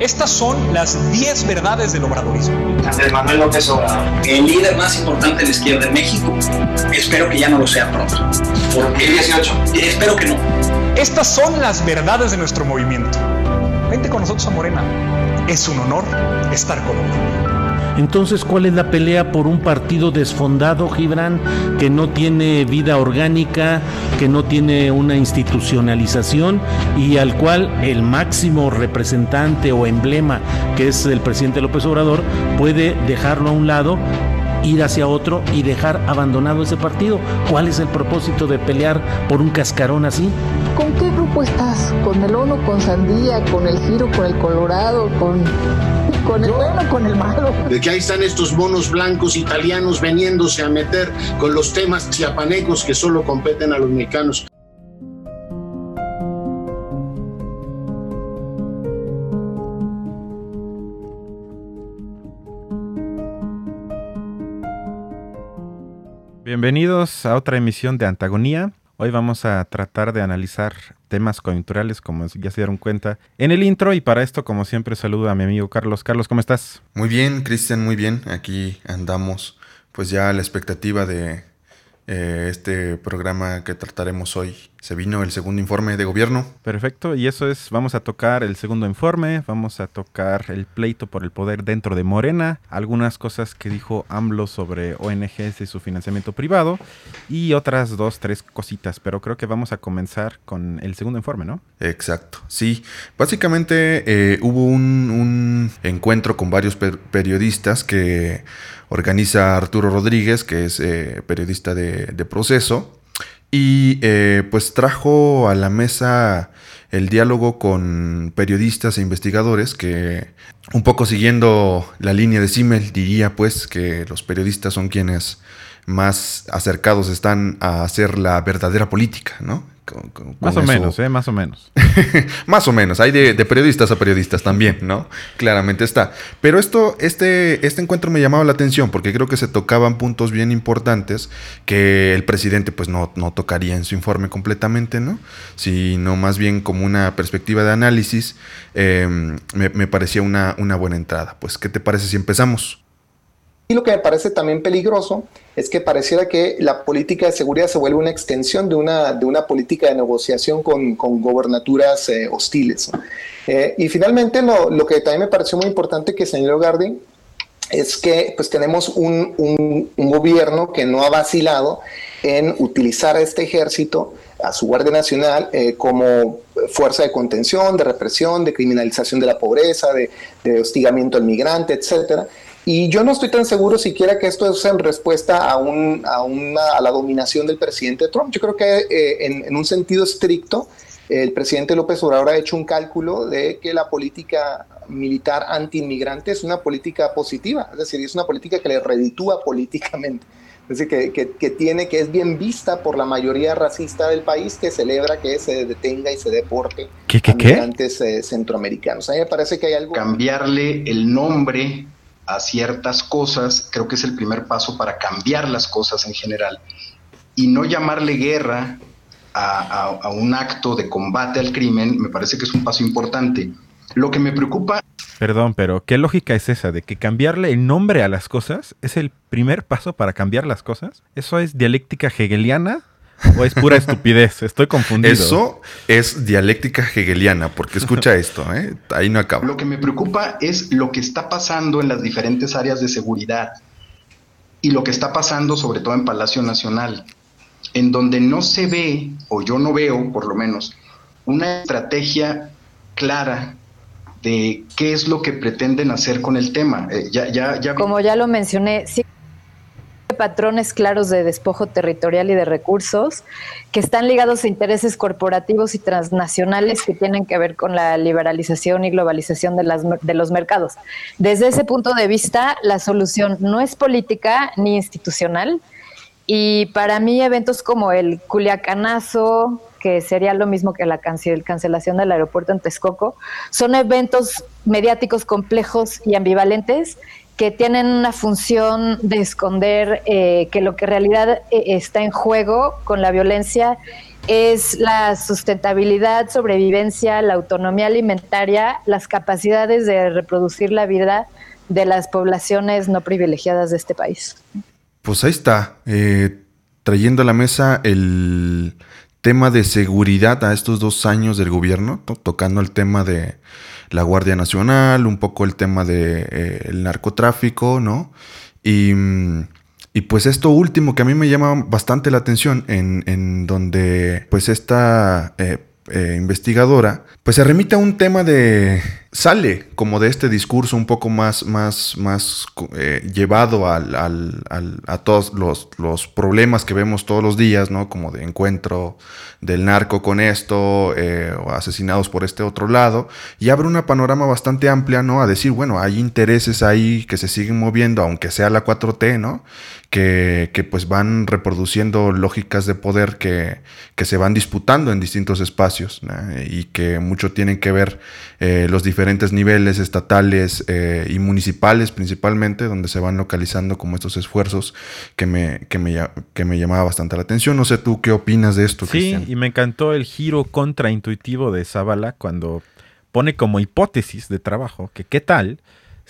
Estas son las 10 verdades del obradorismo. Andrés Manuel López Obrador, el líder más importante de la izquierda en México. Espero que ya no lo sea pronto. Porque el 18. Espero que no. Estas son las verdades de nuestro movimiento. Vente con nosotros a Morena. Es un honor estar con nosotros. Entonces, ¿cuál es la pelea por un partido desfondado, Gibran, que no tiene vida orgánica, que no tiene una institucionalización y al cual el máximo representante o emblema, que es el presidente López Obrador, puede dejarlo a un lado ir hacia otro y dejar abandonado ese partido. ¿Cuál es el propósito de pelear por un cascarón así? ¿Con qué grupo estás? ¿Con el ONU, con Sandía, con el Giro, con el Colorado, con, con el bueno, con el malo? De que ahí están estos monos blancos italianos veniéndose a meter con los temas chiapanecos que solo competen a los mexicanos. Bienvenidos a otra emisión de Antagonía. Hoy vamos a tratar de analizar temas coyunturales, como ya se dieron cuenta en el intro. Y para esto, como siempre, saludo a mi amigo Carlos. Carlos, ¿cómo estás? Muy bien, Cristian, muy bien. Aquí andamos, pues ya a la expectativa de eh, este programa que trataremos hoy. Se vino el segundo informe de gobierno. Perfecto, y eso es, vamos a tocar el segundo informe, vamos a tocar el pleito por el poder dentro de Morena, algunas cosas que dijo AMLO sobre ONGs y su financiamiento privado, y otras dos, tres cositas, pero creo que vamos a comenzar con el segundo informe, ¿no? Exacto, sí. Básicamente eh, hubo un, un, encuentro con varios per periodistas que organiza Arturo Rodríguez, que es eh, periodista de, proceso, y eh, pues trajo a la mesa el diálogo con periodistas e investigadores que un poco siguiendo la línea de Simmel diría pues que los periodistas son quienes más acercados están a hacer la verdadera política, ¿no? Con, con, más o eso. menos, ¿eh? Más o menos. más o menos. Hay de, de, periodistas a periodistas también, ¿no? Claramente está. Pero esto, este, este encuentro me llamaba la atención porque creo que se tocaban puntos bien importantes que el presidente pues no, no tocaría en su informe completamente, ¿no? Sino más bien como una perspectiva de análisis. Eh, me, me parecía una, una buena entrada. Pues, ¿qué te parece si empezamos? Y lo que me parece también peligroso es que pareciera que la política de seguridad se vuelve una extensión de una, de una política de negociación con, con gobernaturas eh, hostiles. Eh, y finalmente, lo, lo, que también me pareció muy importante que señaló Gardi es que pues, tenemos un, un, un gobierno que no ha vacilado en utilizar a este ejército a su Guardia Nacional eh, como fuerza de contención, de represión, de criminalización de la pobreza, de, de hostigamiento al migrante, etcétera. Y yo no estoy tan seguro siquiera que esto es en respuesta a, un, a, una, a la dominación del presidente Trump. Yo creo que eh, en, en, un sentido estricto, el presidente López Obrador ha hecho un cálculo de que la política militar anti-inmigrante es una política positiva, es decir, es una política que le reditúa políticamente. Es decir, que, que, que, tiene, que es bien vista por la mayoría racista del país, que celebra que se detenga y se deporte ¿Qué, qué, a migrantes eh, centroamericanos. A mí me parece que hay algo... Cambiarle el nombre a ciertas cosas, creo que es el primer paso para cambiar las cosas en general y no llamarle guerra a, un acto de combate al crimen, me parece que es un paso importante. Lo que me preocupa... Perdón, pero ¿qué lógica es esa de que cambiarle el nombre a las cosas es el primer paso para cambiar las cosas? ¿Eso es dialéctica hegeliana? ¿O es pura estupidez? Estoy confundido. Eso es dialéctica hegeliana, porque escucha esto, ¿eh? ahí no acaba. Lo que me preocupa es lo que está pasando en las diferentes áreas de seguridad y lo que está pasando sobre todo en Palacio Nacional, en donde no se ve, o yo no veo por lo menos, una estrategia clara de qué es lo que pretenden hacer con el tema. Eh, ya, ya, ya... Como ya lo mencioné, sí patrones claros de despojo territorial y de recursos que están ligados a intereses corporativos y transnacionales que tienen que ver con la liberalización y globalización de, las, de los mercados. Desde ese punto de vista, la solución no es política ni institucional. Y para mí eventos como el Culiacanazo, que sería lo mismo que la cancel cancelación del aeropuerto en Texcoco, son eventos mediáticos complejos y ambivalentes que tienen una función de esconder eh, que lo que en realidad eh, está en juego con la violencia es la sustentabilidad, sobrevivencia, la autonomía alimentaria, las capacidades de reproducir la vida de las poblaciones no privilegiadas de este país. Pues ahí está, eh, trayendo a la mesa el tema de seguridad a estos dos años del gobierno, tocando el tema de la Guardia Nacional, un poco el tema del de, eh, narcotráfico, ¿no? Y, y, pues esto último que a mí me llama bastante la atención, en, en donde pues esta eh, eh, investigadora, pues se remite a un tema de sale como de este discurso un poco más, más, más eh, llevado al, al, a todos los, los, problemas que vemos todos los días, ¿no? Como de encuentro del narco con esto, eh, o asesinados por este otro lado, y abre una panorama bastante amplia, ¿no? A decir, bueno, hay intereses ahí que se siguen moviendo, aunque sea la 4T, ¿no? Que, que pues van reproduciendo lógicas de poder que, que se van disputando en distintos espacios, y que mucho tienen que ver eh, los diferentes niveles estatales eh, y municipales principalmente, donde se van localizando como estos esfuerzos que me, que me, que me llamaba bastante la atención. No sé tú qué opinas de esto. Sí, y me encantó el giro contraintuitivo de Zavala cuando pone como hipótesis de trabajo que qué tal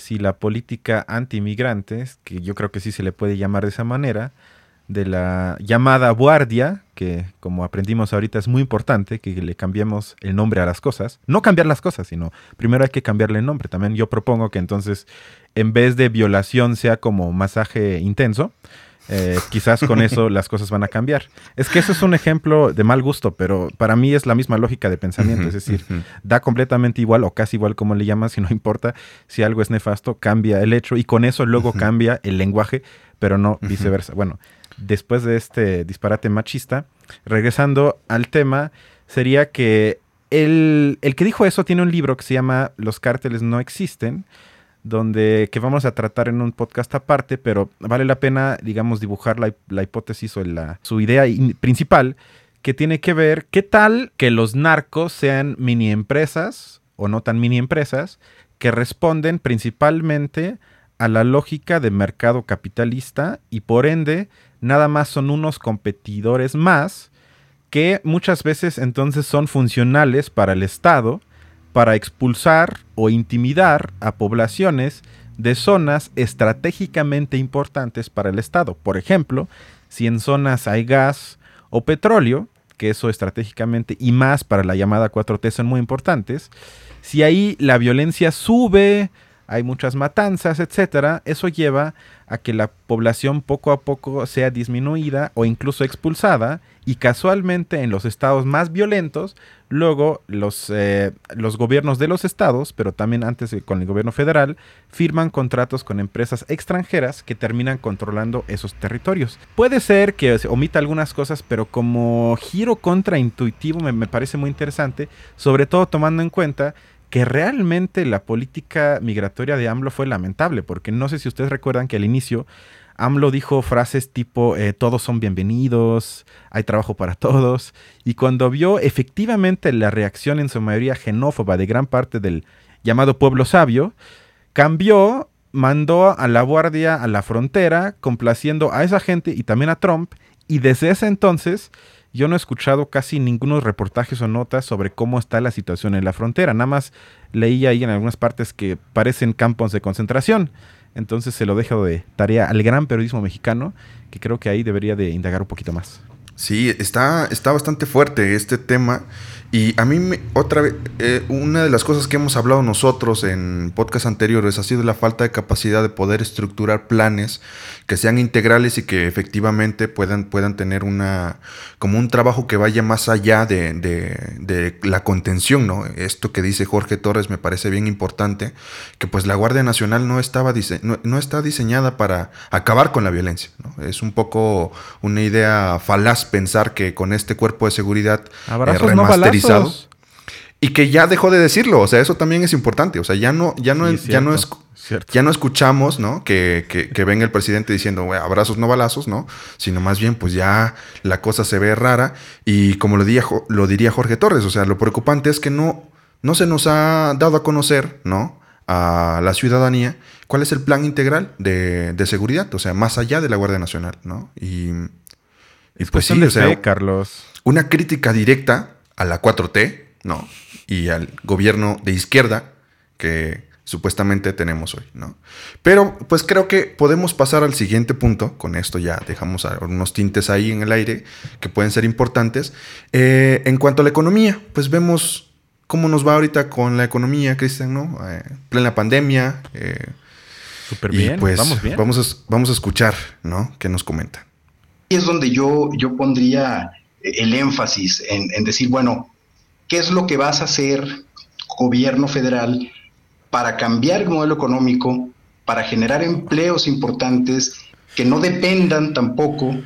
si la política anti-inmigrantes, que yo creo que sí se le puede llamar de esa manera, de la llamada guardia, que como aprendimos ahorita es muy importante que le cambiemos el nombre a las cosas. No cambiar las cosas, sino primero hay que cambiarle el nombre. También yo propongo que entonces en vez de violación sea como masaje intenso. Eh, quizás con eso las cosas van a cambiar. Es que eso es un ejemplo de mal gusto, pero para mí es la misma lógica de pensamiento. es decir, da completamente igual o casi igual como le llamas, y no importa si algo es nefasto, cambia el hecho y con eso luego cambia el lenguaje, pero no viceversa. Bueno, después de este disparate machista, regresando al tema, sería que el, el, que dijo eso tiene un libro que se llama Los cárteles no existen, donde que vamos a tratar en un podcast aparte, pero vale la pena, digamos, dibujar la, hipótesis o la, su idea principal, que tiene que ver qué tal que los narcos sean mini empresas o no tan mini empresas que responden principalmente a la lógica de mercado capitalista y por ende nada más son unos competidores más que muchas veces entonces son funcionales para el Estado para expulsar o intimidar a poblaciones de zonas estratégicamente importantes para el Estado. Por ejemplo, si en zonas hay gas o petróleo, que eso estratégicamente y más para la llamada 4T son muy importantes, si ahí la violencia sube, hay muchas matanzas, etcétera, eso lleva a que la población poco a poco sea disminuida o incluso expulsada y casualmente en los estados más violentos, luego los, eh, los gobiernos de los estados, pero también antes con el gobierno federal, firman contratos con empresas extranjeras que terminan controlando esos territorios. Puede ser que omita algunas cosas, pero como giro contraintuitivo me, me parece muy interesante, sobre todo tomando en cuenta que realmente la política migratoria de AMLO fue lamentable, porque no sé si ustedes recuerdan que al inicio AMLO dijo frases tipo eh, todos son bienvenidos, hay trabajo para todos, y cuando vio efectivamente la reacción en su mayoría xenófoba de gran parte del llamado pueblo sabio, cambió, mandó a la guardia a la frontera, complaciendo a esa gente y también a Trump, y desde ese entonces yo no he escuchado casi ningunos reportajes o notas sobre cómo está la situación en la frontera. Nada más leí ahí en algunas partes que parecen campos de concentración. Entonces se lo dejo de tarea al gran periodismo mexicano, que creo que ahí debería de indagar un poquito más. Sí, está, está bastante fuerte este tema. Y a mí, me, otra vez, eh, una de las cosas que hemos hablado nosotros en podcast anteriores ha sido la falta de capacidad de poder estructurar planes que sean integrales y que efectivamente puedan, puedan tener una, como un trabajo que vaya más allá de, de, la contención, ¿no? Esto que dice Jorge Torres me parece bien importante, que pues la Guardia Nacional no, estaba no, no, está diseñada para acabar con la violencia, ¿no? Es un poco una idea falaz pensar que con este cuerpo de seguridad eh, y que ya dejó de decirlo, o sea, eso también es importante, o sea, ya no, ya no, es, ya no es, ya no escuchamos, ¿no? Que, que, venga el presidente diciendo, abrazos no balazos, ¿no? Sino más bien, pues ya la cosa se ve rara y como lo diría, lo diría Jorge Torres, o sea, lo preocupante es que no, no se nos ha dado a conocer, ¿no? A la ciudadanía cuál es el plan integral de, de seguridad, o sea, más allá de la Guardia Nacional, ¿no? Y y pues sí, o sea, Carlos. una crítica directa a la 4T, ¿no? Y al gobierno de izquierda que supuestamente tenemos hoy, ¿no? Pero pues creo que podemos pasar al siguiente punto, con esto ya dejamos unos tintes ahí en el aire que pueden ser importantes. Eh, en cuanto a la economía, pues vemos cómo nos va ahorita con la economía, Cristian, ¿no? Eh, plena pandemia. Eh, Súper bien, pues vamos bien. Vamos a, vamos a escuchar, ¿no? ¿Qué nos comenta? Y es donde yo, yo pondría el énfasis en, decir, bueno, ¿qué es lo que vas a hacer, gobierno federal, para cambiar el modelo económico, para generar empleos importantes que no dependan tampoco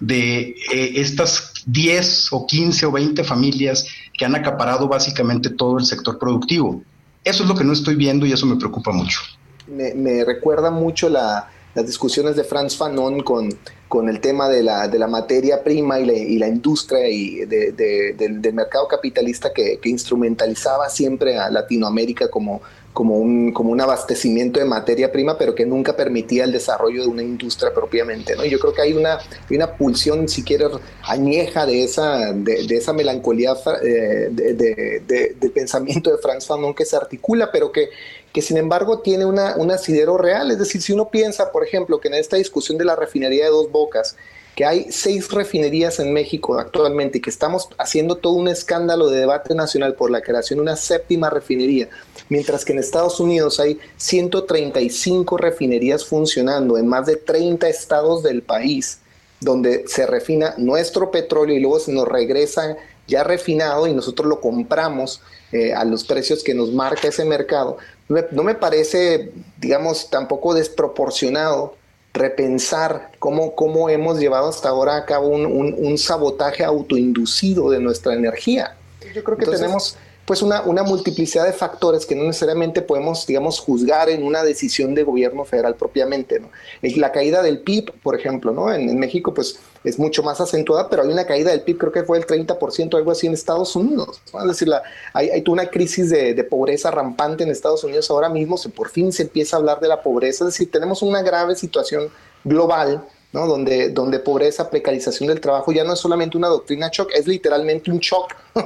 de eh, estas 10 o 15 o 20 familias que han acaparado básicamente todo el sector productivo. Eso es lo que no estoy viendo y eso me preocupa mucho. Me, recuerda mucho las discusiones de Franz Fanon con, con el tema de la, de la materia prima y la, industria y del, mercado capitalista que, que, instrumentalizaba siempre a Latinoamérica como, como un, como un abastecimiento de materia prima, pero que nunca permitía el desarrollo de una industria propiamente. ¿no? Yo creo que hay una, una pulsión, si quieres, añeja de esa, de, esa melancolía eh, de, pensamiento de Franz Fanon que se articula, pero que, que sin embargo tiene una, un asidero real. Es decir, si uno piensa, por ejemplo, que en esta discusión de la refinería de dos bocas, que hay seis refinerías en México actualmente y que estamos haciendo todo un escándalo de debate nacional por la creación de una séptima refinería, mientras que en Estados Unidos hay 135 refinerías funcionando en más de 30 estados del país, donde se refina nuestro petróleo y luego se nos regresa ya refinado y nosotros lo compramos eh, a los precios que nos marca ese mercado. No me parece, digamos, tampoco desproporcionado repensar cómo, cómo hemos llevado hasta ahora a cabo un, un, sabotaje autoinducido de nuestra energía. Yo creo que tenemos pues una, una, multiplicidad de factores que no necesariamente podemos, digamos, juzgar en una decisión de gobierno federal propiamente. ¿no? La caída del PIB, por ejemplo, ¿no? En, México, pues es mucho más acentuada, pero hay una caída del PIB, creo que fue el 30%, algo así en Estados Unidos. Es decir, la, hay, hay, una crisis de, de, pobreza rampante en Estados Unidos ahora mismo, se, por fin se empieza a hablar de la pobreza, es decir, tenemos una grave situación global donde, donde pobreza, precarización del trabajo ya no es solamente una doctrina shock, es literalmente un shock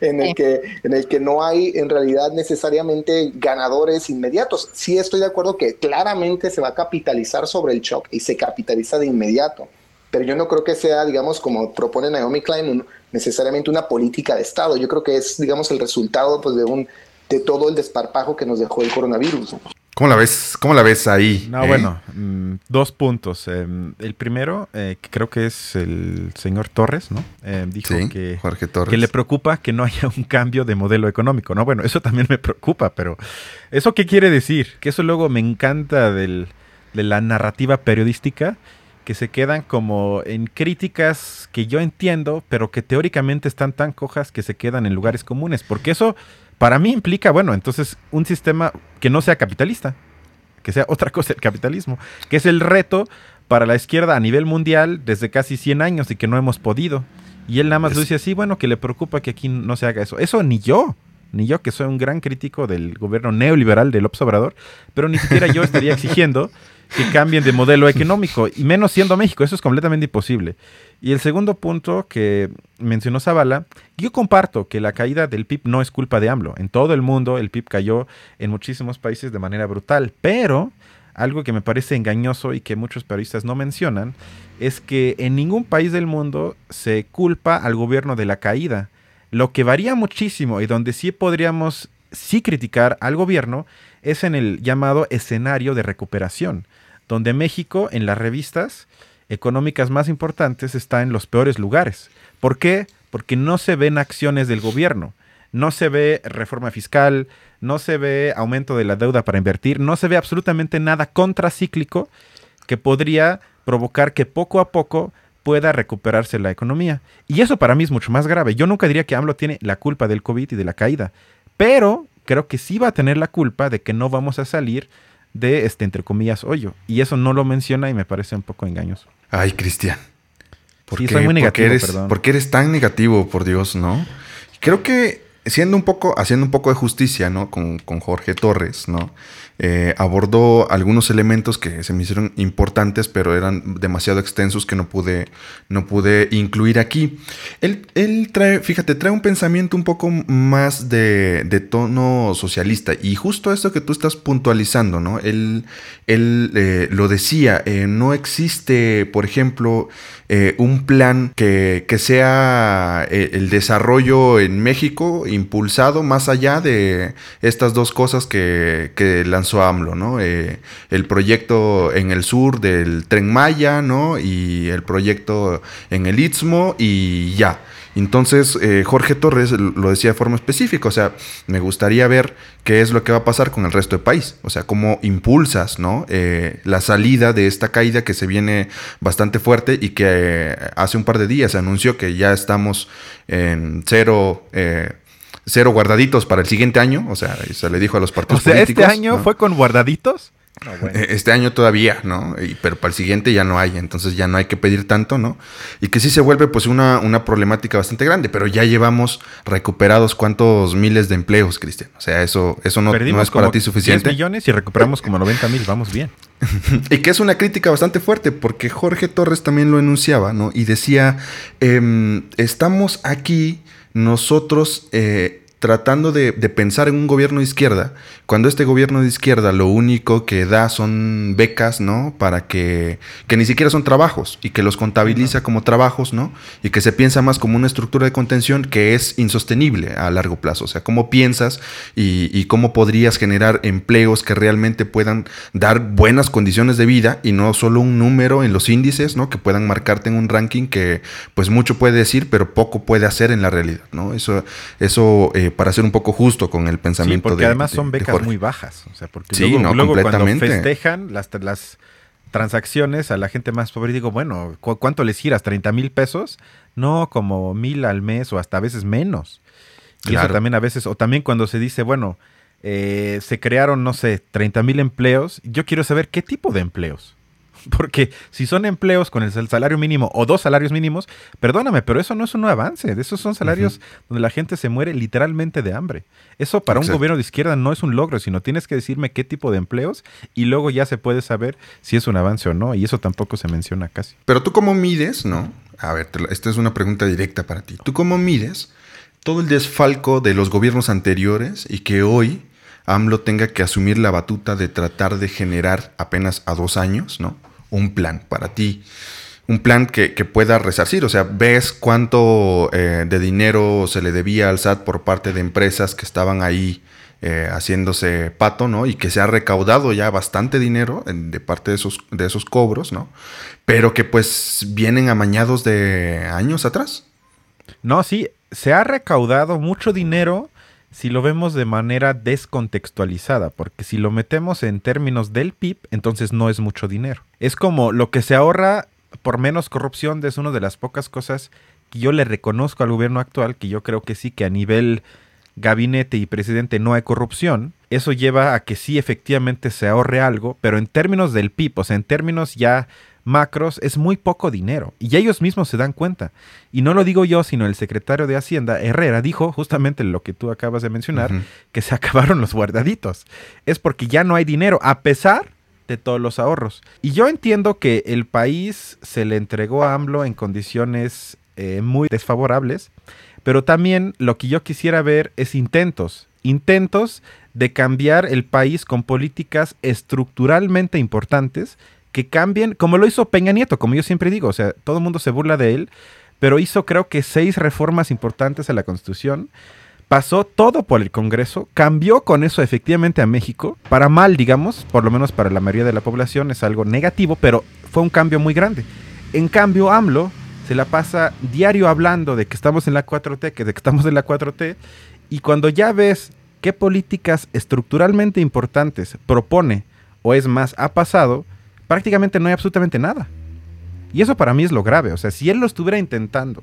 en, el que, en el que no hay en realidad necesariamente ganadores inmediatos. Sí estoy de acuerdo que claramente se va a capitalizar sobre el shock y se capitaliza de inmediato, pero yo no creo que sea, digamos, como propone Naomi Klein, necesariamente una política de Estado. Yo creo que es, digamos, el resultado pues, de, un, de todo el desparpajo que nos dejó el coronavirus. ¿Cómo la ves, cómo la ves ahí? No, eh? bueno, mm, dos puntos. Em, el primero, eh, que creo que es el señor Torres, ¿no? Dijo que, Jorge Torres. que le preocupa que no haya un cambio de modelo económico, ¿no? Bueno, eso también me preocupa, pero ¿eso qué quiere decir? Que eso luego me encanta del, de la narrativa periodística, que se quedan como en críticas que yo entiendo, pero que teóricamente están tan cojas que se quedan en lugares comunes, porque eso para mí implica, bueno, entonces un sistema que no sea capitalista, que sea otra cosa el capitalismo, que es el reto para la izquierda a nivel mundial desde casi 100 años y que no hemos podido. Y él nada más lo dice así, bueno, que le preocupa que aquí no se haga eso. Eso ni yo, ni yo que soy un gran crítico del gobierno neoliberal del López Obrador, pero ni siquiera yo estaría exigiendo que cambien de modelo económico, y menos siendo México, eso es completamente imposible. Y el segundo punto que mencionó Zavala, yo comparto que la caída del PIB no es culpa de AMLO. En todo el mundo el PIB cayó en muchísimos países de manera brutal, pero algo que me parece engañoso y que muchos periodistas no mencionan es que en ningún país del mundo se culpa al gobierno de la caída. Lo que varía muchísimo y donde sí podríamos sí criticar al gobierno es en el llamado escenario de recuperación, donde México en las revistas económicas más importantes está en los peores lugares. ¿Por qué? Porque no se ven acciones del gobierno, no se ve reforma fiscal, no se ve aumento de la deuda para invertir, no se ve absolutamente nada contracíclico que podría provocar que poco a poco pueda recuperarse la economía. Y eso para mí es mucho más grave. Yo nunca diría que AMLO tiene la culpa del COVID y de la caída, pero creo que sí va a tener la culpa de que no vamos a salir de este, entre comillas, hoyo. Y eso no lo menciona y me parece un poco engañoso. Ay, Cristian. ¿Por sí, soy muy negativo, eres, perdón. ¿Por qué eres tan negativo, por Dios, no? Creo que siendo un poco, haciendo un poco de justicia, ¿no? Con, con Jorge Torres, ¿no? Eh, abordó algunos elementos que se me hicieron importantes, pero eran demasiado extensos que no pude, no pude incluir aquí. Él, él trae, fíjate, trae un pensamiento un poco más de, de, tono socialista. Y justo esto que tú estás puntualizando, ¿no? Él, él eh, lo decía, eh, no existe, por ejemplo, un plan que, que sea el desarrollo en México impulsado más allá de estas dos cosas que, que lanzó AMLO, ¿no? Eh, el proyecto en el sur del tren Maya, ¿no? Y el proyecto en el Istmo y ya. Entonces, eh, Jorge Torres lo decía de forma específica, o sea, me gustaría ver qué es lo que va a pasar con el resto del país, o sea, cómo impulsas, ¿no? Eh, la salida de esta caída que se viene bastante fuerte y que eh, hace un par de días se anunció que ya estamos en cero... Cero guardaditos para el siguiente año, o sea, se le dijo a los partidos O sea, políticos, ¿este año ¿no? fue con guardaditos? No, bueno. Eh, Este año todavía, ¿no? Y- pero para el siguiente ya no hay, entonces ya no hay que pedir tanto, ¿no? Y que sí se vuelve pues una, una problemática bastante grande, pero ya llevamos recuperados cuántos miles de empleos, Cristian. O sea, eso, eso no, es para ti 10 suficiente. millones y recuperamos como 90 mil, vamos bien. Y que es una crítica bastante fuerte, porque Jorge Torres también lo enunciaba, ¿no? Y decía, em, estamos aquí nosotros eh, tratando de, de pensar en un gobierno de izquierda, cuando este gobierno de izquierda lo único que da son becas, ¿no? Para que, que ni siquiera son trabajos y que los contabiliza como trabajos, ¿no? Y que se piensa más como una estructura de contención que es insostenible a largo plazo. O sea, cómo piensas y, y cómo podrías generar empleos que realmente puedan dar buenas condiciones de vida y no solo un número en los índices, ¿no? Que puedan marcarte en un ranking que pues mucho puede decir, pero poco puede hacer en la realidad, ¿no? Eso, eso eh, para ser un poco justo con el Sí, pensamiento porque de- además de- son becas muy bajas. O sea, porque Sí, luego, no, luego cuando completamente. festejan las, las transacciones a la gente más pobre, digo, bueno, ¿cu- ¿cuánto les giras? ¿30 mil pesos? No, como mil al mes o hasta a veces menos. Y Claro. eso también a veces, o también cuando se dice, bueno, eh, se crearon, no sé, 30 mil empleos, yo quiero saber qué tipo de empleos. Porque si son empleos con el sal- salario mínimo o dos salarios mínimos, perdóname, pero eso no es un avance. Esos son salarios donde la gente se muere literalmente de hambre. Eso para Exacto. un gobierno de izquierda no es un logro, sino tienes que decirme qué tipo de empleos y luego ya se puede saber si es un avance o no. Y eso tampoco se menciona casi. Pero tú cómo mides, ¿no? A ver, lo- esta es una pregunta directa para ti. ¿Tú cómo mides todo el desfalco de los gobiernos anteriores y que hoy AMLO tenga que asumir la batuta de tratar de generar apenas a dos años, ¿no? Un plan para ti. Un plan que, pueda resarcir. O sea, ves cuánto eh, de dinero se le debía al SAT por parte de empresas que estaban ahí eh, haciéndose pato, ¿no? Y que se ha recaudado ya bastante dinero de parte de esos, de esos cobros, ¿no? Pero que pues vienen amañados de años atrás. No, sí, se ha recaudado mucho dinero si lo vemos de manera descontextualizada, porque si lo metemos en términos del PIB, entonces no es mucho dinero. Es como lo que se ahorra por menos corrupción, es una de las pocas cosas que yo le reconozco al gobierno actual, que yo creo que sí, que a nivel gabinete y presidente no hay corrupción, eso lleva a que sí efectivamente se ahorre algo, pero en términos del PIB, o sea, en términos ya macros, es muy poco dinero. Y ellos mismos se dan cuenta. Y no lo digo yo, sino el secretario de Hacienda, Herrera, dijo justamente lo que tú acabas de mencionar, que se acabaron los guardaditos. Es porque ya no hay dinero, a pesar de todos los ahorros. Y yo entiendo que el país se le entregó a AMLO en condiciones eh, muy desfavorables, pero también lo que yo quisiera ver es intentos, intentos de cambiar el país con políticas estructuralmente importantes que cambien, como lo hizo Peña Nieto, como yo siempre digo, o sea, todo el mundo se burla de él, pero hizo creo que seis reformas importantes a la Constitución, pasó todo por el Congreso, cambió con eso efectivamente a México, para mal, digamos, por lo menos para la mayoría de la población es algo negativo, pero fue un cambio muy grande. En cambio, AMLO se la pasa diario hablando de que estamos en la 4T, que de que estamos en la 4T, y cuando ya ves qué políticas estructuralmente importantes propone, o es más, ha pasado, prácticamente no hay absolutamente nada. Y eso para mí es lo grave. O sea, si él lo estuviera intentando,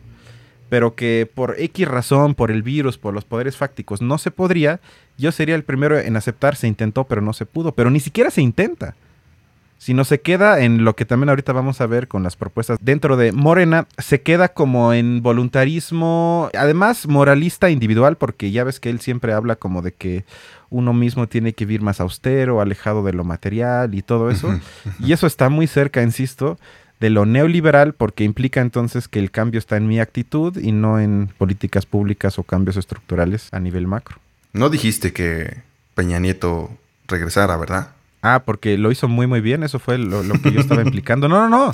pero que por X razón, por el virus, por los poderes fácticos, no se podría, yo sería el primero en aceptar se intentó, pero no se pudo. Pero ni siquiera se intenta. Sino se queda en lo que también ahorita vamos a ver con las propuestas dentro de Morena, se queda como en voluntarismo, además moralista individual, porque ya ves que él siempre habla como de que uno mismo tiene que vivir más austero, alejado de lo material y todo eso, y eso está muy cerca, insisto, de lo neoliberal porque implica entonces que el cambio está en mi actitud y no en políticas públicas o cambios estructurales a nivel macro. No dijiste que Peña Nieto regresara, ¿verdad? Ah, porque lo hizo muy muy bien, eso fue lo, que yo estaba implicando. No, no, no,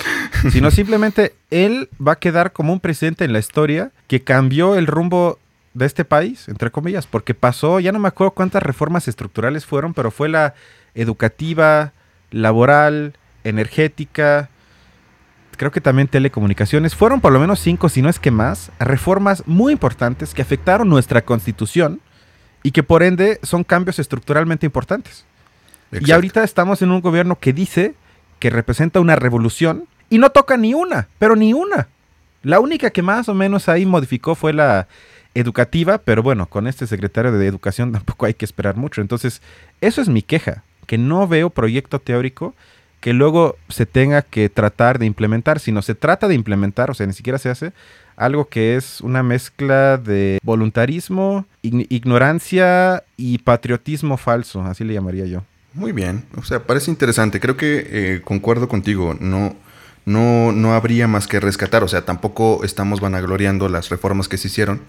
sino simplemente él va a quedar como un presidente en la historia que cambió el rumbo de este país, entre comillas, porque pasó, ya no me acuerdo cuántas reformas estructurales fueron, pero fue la educativa, laboral, energética, creo que también telecomunicaciones, fueron por lo menos cinco, si no es que más, reformas muy importantes que afectaron nuestra constitución y que por ende son cambios estructuralmente importantes. Y ahorita estamos en un gobierno que dice que representa una revolución y no toca ni una, pero ni una. La única que más o menos ahí modificó fue la educativa, pero bueno, con este secretario de Educación tampoco hay que esperar mucho. Entonces, eso es mi queja, que no veo proyecto teórico que luego se tenga que tratar de implementar, sino se trata de implementar, o sea, ni siquiera se hace algo que es una mezcla de voluntarismo, ignorancia y patriotismo falso, así le llamaría yo. Muy bien, o sea, parece interesante. Creo que eh, concuerdo contigo. No, no, no habría más que rescatar. O sea, tampoco estamos vanagloriando las reformas que se hicieron.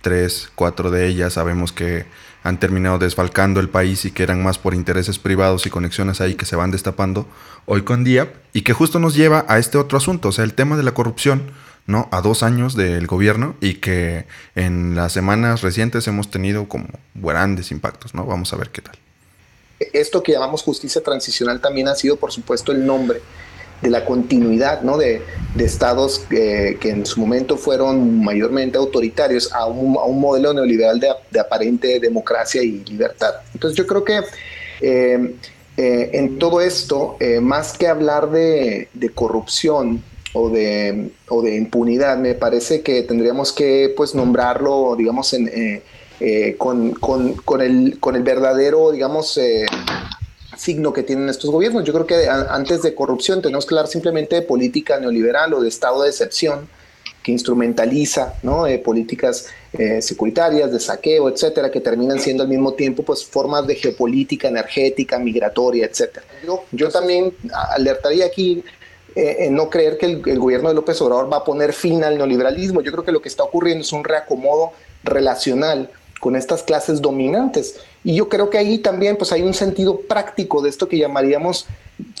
Tres, cuatro de ellas sabemos que han terminado desfalcando el país y que eran más por intereses privados y conexiones ahí que se van destapando hoy con día. Y que justo nos lleva a este otro asunto, o sea, el tema de la corrupción. ¿no? A dos años del gobierno y que en las semanas recientes hemos tenido como grandes impactos, ¿no? Vamos a ver qué tal esto que llamamos justicia transicional también ha sido, por supuesto, el nombre de la continuidad ¿no? de, estados que en su momento fueron mayormente autoritarios a un, modelo neoliberal de, aparente democracia y libertad. Entonces yo creo que eh, eh, en todo esto, eh, más que hablar de, corrupción o de, o de impunidad, me parece que tendríamos que pues, nombrarlo, digamos, en eh, con, con, con, el, con el verdadero, digamos, eh, signo que tienen estos gobiernos. Yo creo que antes de corrupción tenemos que hablar simplemente de política neoliberal o de estado de excepción que instrumentaliza ¿no? Eh, políticas securitarias, de saqueo, etcétera, que terminan siendo al mismo tiempo pues, formas de geopolítica energética, migratoria, etcétera. Yo, yo también alertaría aquí en no creer que el, el, gobierno de López Obrador va a poner fin al neoliberalismo. Yo creo que lo que está ocurriendo es un reacomodo relacional con estas clases dominantes. Y yo creo que ahí también pues hay un sentido práctico de esto que llamaríamos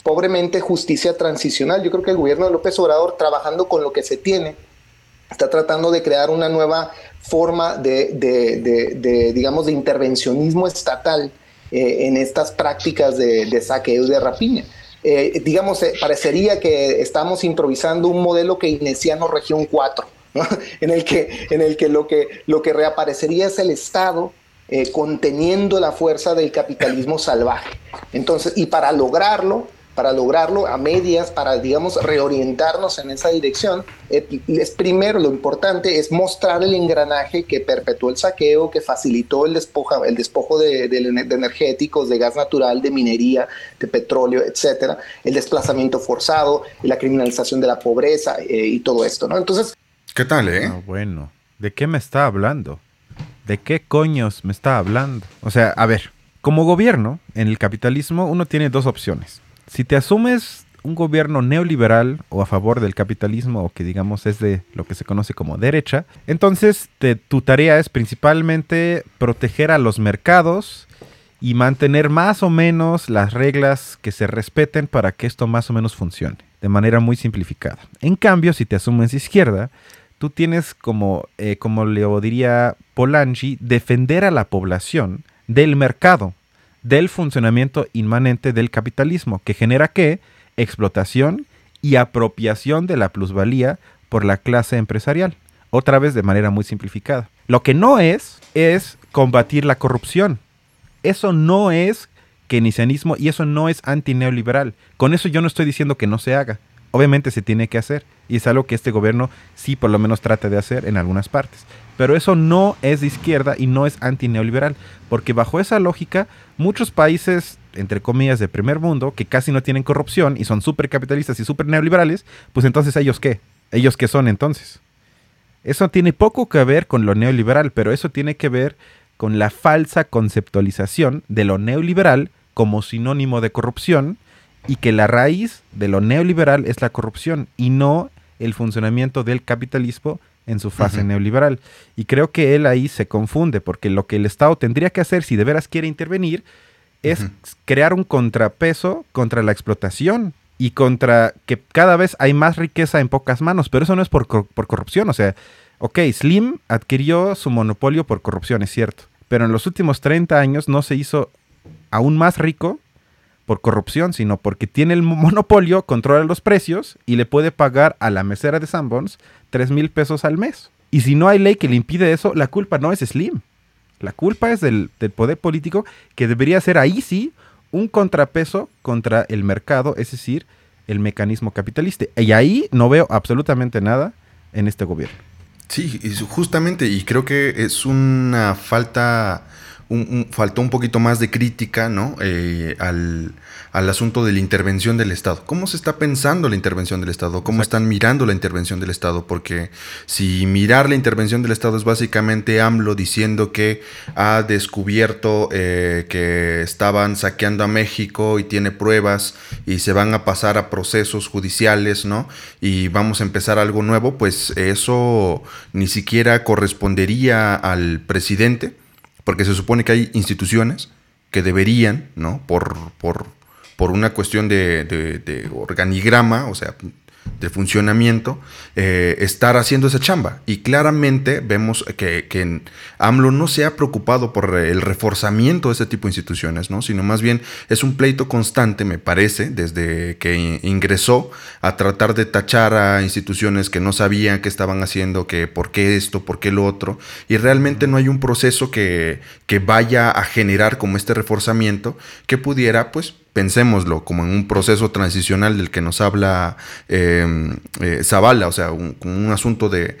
pobremente justicia transicional. Yo creo que el gobierno de López Obrador, trabajando con lo que se tiene, está tratando de crear una nueva forma de, de, digamos, de intervencionismo estatal eh, en estas prácticas de, saqueo y de rapiña. Eh, digamos, eh, parecería que estamos improvisando un modelo keynesiano región 4 en el que, en el que, lo, que lo que reaparecería es el Estado eh, conteniendo la fuerza del capitalismo salvaje. Entonces, y para lograrlo, para lograrlo a medias, para, digamos, reorientarnos en esa dirección, eh, es primero lo importante es mostrar el engranaje que perpetuó el saqueo, que facilitó el, despojo, el despojo de, energéticos, de gas natural, de minería, de petróleo, etcétera, el desplazamiento forzado, la criminalización de la pobreza eh, y todo esto, ¿no? Entonces, ¿Qué tal, eh? Ah, bueno, ¿de qué me está hablando? ¿De qué coños me está hablando? O sea, a ver, como gobierno, en el capitalismo uno tiene dos opciones. Si te asumes un gobierno neoliberal o a favor del capitalismo o que digamos es de lo que se conoce como derecha, entonces tu tarea es principalmente proteger a los mercados y mantener más o menos las reglas que se respeten para que esto más o menos funcione, de manera muy simplificada. En cambio, si te asumes izquierda, tú tienes como, eh, como le diría Polanyi, defender a la población del mercado, del funcionamiento inmanente del capitalismo, que genera qué? Explotación y apropiación de la plusvalía por la clase empresarial. Otra vez de manera muy simplificada. Lo que no es, es combatir la corrupción. Eso no es keynesianismo y eso no es antineoliberal. Con eso yo no estoy diciendo que no se haga obviamente se tiene que hacer y es algo que este gobierno sí por lo menos trata de hacer en algunas partes. Pero eso no es de izquierda y no es antineoliberal, porque bajo esa lógica, muchos países, entre comillas, de primer mundo, que casi no tienen corrupción y son súper capitalistas y súper neoliberales, pues entonces ellos qué? ¿Ellos qué son entonces? Eso tiene poco que ver con lo neoliberal, pero eso tiene que ver con la falsa conceptualización de lo neoliberal como sinónimo de corrupción y que la raíz de lo neoliberal es la corrupción y no el funcionamiento del capitalismo en su fase neoliberal. Y creo que él ahí se confunde, porque lo que el Estado tendría que hacer si de veras quiere intervenir es crear un contrapeso contra la explotación y contra que cada vez hay más riqueza en pocas manos, pero eso no es por, por corrupción, o sea, ok, Slim adquirió su monopolio por corrupción, es cierto, pero en los últimos 30 años no se hizo aún más rico por corrupción, sino porque tiene el monopolio, controla los precios y le puede pagar a la mesera de Sanborns 3 mil pesos al mes. Y si no hay ley que le impide eso, la culpa no es Slim. La culpa es del, poder político que debería ser ahí sí un contrapeso contra el mercado, es decir, el mecanismo capitalista. Y ahí no veo absolutamente nada en este gobierno. Sí, justamente, y creo que es una falta faltó un poquito más de crítica ¿no? Eh, al, asunto de la intervención del Estado. ¿Cómo se está pensando la intervención del Estado? ¿Cómo están mirando la intervención del Estado? Porque si mirar la intervención del Estado es básicamente AMLO diciendo que ha descubierto eh, que estaban saqueando a México y tiene pruebas y se van a pasar a procesos judiciales, ¿no? Y vamos a empezar algo nuevo, pues eso ni siquiera correspondería al presidente porque se supone que hay instituciones que deberían, ¿no? Por, por, por una cuestión de, de organigrama, o sea, de funcionamiento, eh, estar haciendo esa chamba. Y claramente vemos que, que, AMLO no se ha preocupado por el reforzamiento de ese tipo de instituciones, ¿no? sino más bien es un pleito constante, me parece, desde que ingresó a tratar de tachar a instituciones que no sabían qué estaban haciendo, que por qué esto, por qué lo otro, y realmente no hay un proceso que, que vaya a generar como este reforzamiento que pudiera, pues, pensémoslo como en un proceso transicional del que nos habla em, eh, Zavala, o sea, un, un asunto de,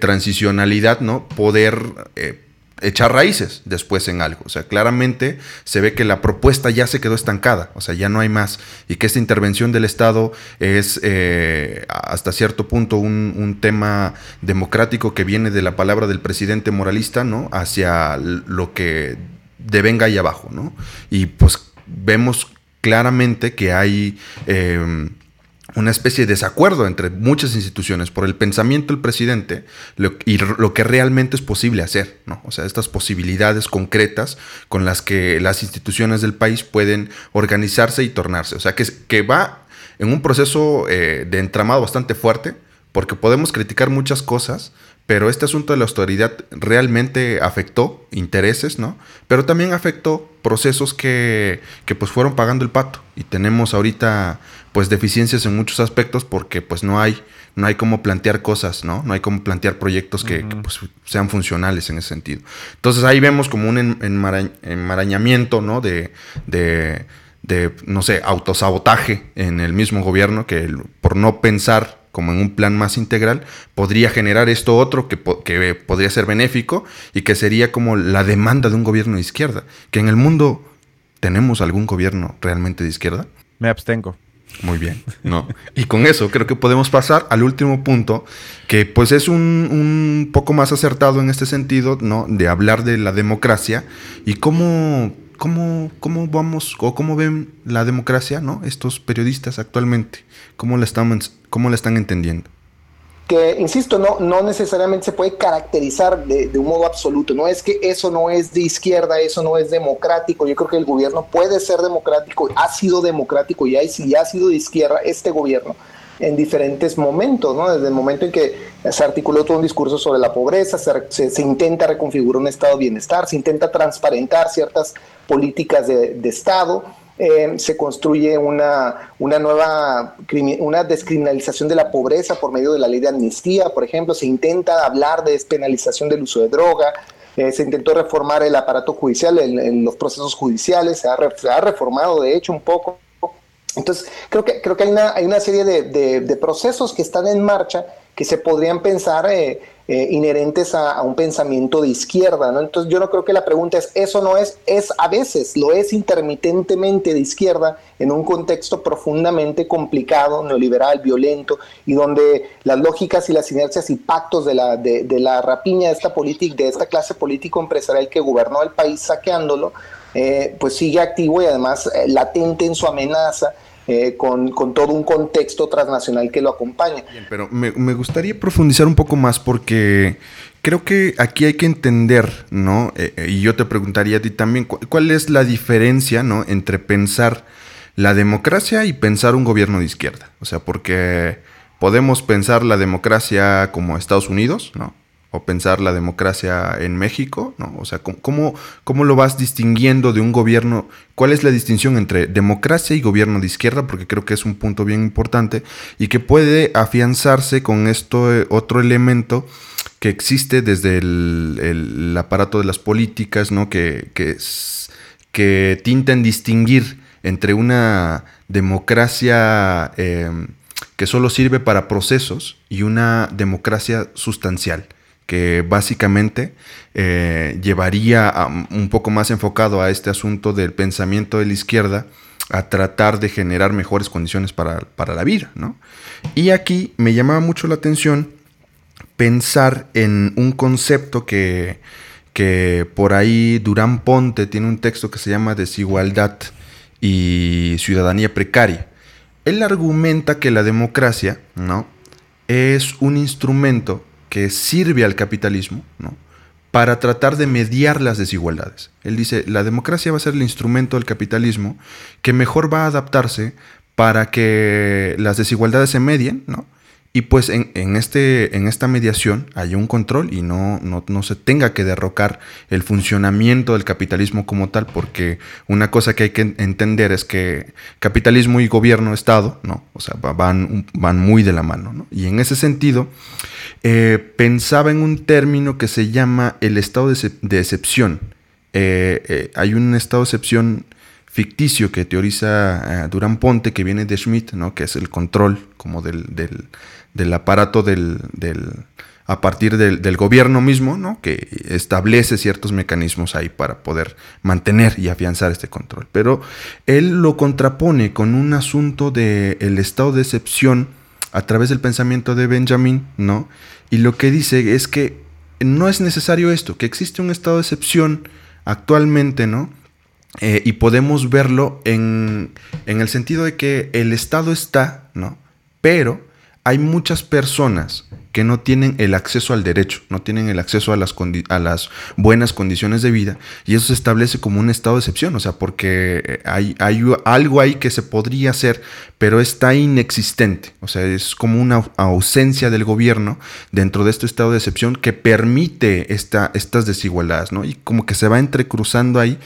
transicionalidad, ¿no? Poder eh, echar raíces después en algo. O sea, claramente se ve que la propuesta ya se quedó estancada, o sea, ya no hay más. Y que esta intervención del Estado es eh, hasta cierto punto un, un, tema democrático que viene de la palabra del presidente moralista, ¿no? Hacia lo que devenga ahí abajo, ¿no? Y pues vemos claramente que hay em, una especie de desacuerdo entre muchas instituciones por el pensamiento del presidente y lo que realmente es posible hacer, ¿no? O sea, estas posibilidades concretas con las que las instituciones del país pueden organizarse y tornarse. O sea, que, va en un proceso eh, de entramado bastante fuerte, porque podemos criticar muchas cosas, pero este asunto de la autoridad realmente afectó intereses, ¿no? Pero también afectó procesos que, que, pues fueron pagando el pato y tenemos ahorita pues deficiencias en muchos aspectos porque pues no hay no hay cómo plantear cosas, ¿no? No hay cómo plantear proyectos que, pues, sean funcionales en ese sentido. Entonces ahí vemos como un enmarañamiento, ¿no? De, de, de, no sé, autosabotaje en el mismo gobierno que por no pensar como en un plan más integral, podría generar esto otro que, que, podría ser benéfico y que sería como la demanda de un gobierno de izquierda. Que en el mundo tenemos algún gobierno realmente de izquierda. Me abstengo. Muy bien, ¿no? Y con eso creo que podemos pasar al último punto, que pues es un, un poco más acertado en este sentido, ¿no? De hablar de la democracia y cómo ¿Cómo, ¿Cómo vamos o cómo ven la democracia, ¿no? Estos periodistas actualmente, ¿cómo la están, cómo la están entendiendo? que, insisto, no, no necesariamente se puede caracterizar de, un modo absoluto. No es que eso no es de izquierda, eso no es democrático. Yo creo que el gobierno puede ser democrático, ha sido democrático y si ya ha sido de izquierda este gobierno en diferentes momentos, ¿no? Desde el momento en que se articuló todo un discurso sobre la pobreza, se, se, intenta reconfigurar un estado de bienestar, se intenta transparentar ciertas políticas de, de Estado, eh, se construye una, una nueva una descriminalización de la pobreza por medio de la ley de amnistía, por ejemplo, se intenta hablar de despenalización del uso de droga, eh, se intentó reformar el aparato judicial, en, los procesos judiciales, se ha, se ha reformado de hecho un poco entonces, creo que, creo que hay, una, hay una serie de, de, procesos que están en marcha que se podrían pensar eh, eh, inherentes a, un pensamiento de izquierda. ¿no? Entonces yo no creo que la pregunta es, eso no es, es a veces, lo es intermitentemente de izquierda en un contexto profundamente complicado, neoliberal, violento, y donde las lógicas y las inercias y pactos de la, de, la rapiña de esta política, de esta clase político-empresarial que gobernó el país saqueándolo, eh, pues sigue activo y además eh, latente en su amenaza eh, con, todo un contexto transnacional que lo acompaña. pero me, gustaría profundizar un poco más porque creo que aquí hay que entender, ¿no? Eh, y yo te preguntaría a ti también, ¿cuál es la diferencia, ¿no? Entre pensar la democracia y pensar un gobierno de izquierda. O sea, porque podemos pensar la democracia como Estados Unidos, ¿no? O pensar la democracia en México, ¿no? O sea, ¿cómo, ¿cómo lo vas distinguiendo de un gobierno? ¿Cuál es la distinción entre democracia y gobierno de izquierda? Porque creo que es un punto bien importante y que puede afianzarse con esto eh, otro elemento que existe desde el, aparato de las políticas, ¿no? Que, que, que tintan distinguir entre una democracia em, que solo sirve para procesos y una democracia sustancial que básicamente eh, llevaría un poco más enfocado a este asunto del pensamiento de la izquierda a tratar de generar mejores condiciones para, la vida. ¿no? Y aquí me llamaba mucho la atención pensar en un concepto que, que por ahí Durán Ponte tiene un texto que se llama Desigualdad y Ciudadanía Precaria. Él argumenta que la democracia ¿no? es un instrumento que sirve al capitalismo, ¿no? para tratar de mediar las desigualdades. Él dice, la democracia va a ser el instrumento del capitalismo que mejor va a adaptarse para que las desigualdades se medien, ¿no? Y pues en, este, en esta mediación haya un control y no, no, se tenga que derrocar el funcionamiento del capitalismo como tal, porque una cosa que hay que entender es que capitalismo y gobierno, Estado, ¿no? O sea, van, van muy de la mano, ¿no? Y en ese sentido, eh, pensaba en un término que se llama el estado de, excepción. Eh, eh, hay un estado de excepción ficticio que teoriza Durán Ponte, que viene de Schmidt, ¿no? que es el control como del, del, aparato del, a partir del, gobierno mismo, ¿no? que establece ciertos mecanismos ahí para poder mantener y afianzar este control. Pero él lo contrapone con un asunto del el estado de excepción a través del pensamiento de Benjamin, ¿no? Y lo que dice es que no es necesario esto, que existe un estado de excepción actualmente, ¿no? Eh, y podemos verlo en, en el sentido de que el Estado está, ¿no? Pero hay muchas personas que no tienen el acceso al derecho, no tienen el acceso a las, a las buenas condiciones de vida, y eso se establece como un estado de excepción, o sea, porque eh, hay, hay algo ahí que se podría hacer, pero está inexistente, o sea, es como una ausencia del gobierno dentro de este estado de excepción que permite esta, estas desigualdades, ¿no? Y como que se va entrecruzando ahí,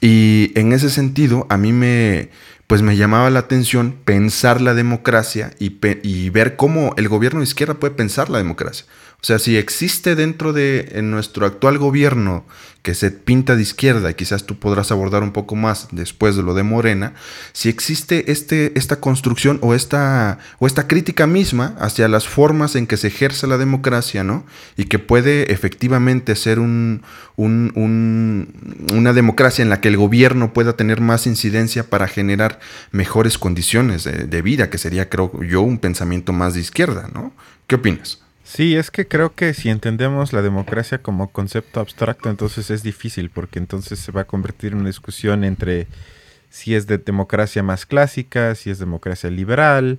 y en ese sentido, a mí me pues me llamaba la atención pensar la democracia y, ver cómo el gobierno de izquierda puede pensar la democracia. O sea, si existe dentro de nuestro actual gobierno que se pinta de izquierda, quizás tú podrás abordar un poco más después de lo de Morena, si existe este, esta construcción o esta, o esta crítica misma hacia las formas en que se ejerce la democracia, ¿no? Y que puede efectivamente ser un, una democracia en la que el gobierno pueda tener más incidencia para generar mejores condiciones de vida, que sería, creo yo, un pensamiento más de izquierda, ¿no? ¿Qué opinas? Sí, es que creo que si entendemos la democracia como concepto abstracto, entonces es difícil, porque entonces se va a convertir en una discusión entre si es de democracia más clásica, si es democracia liberal,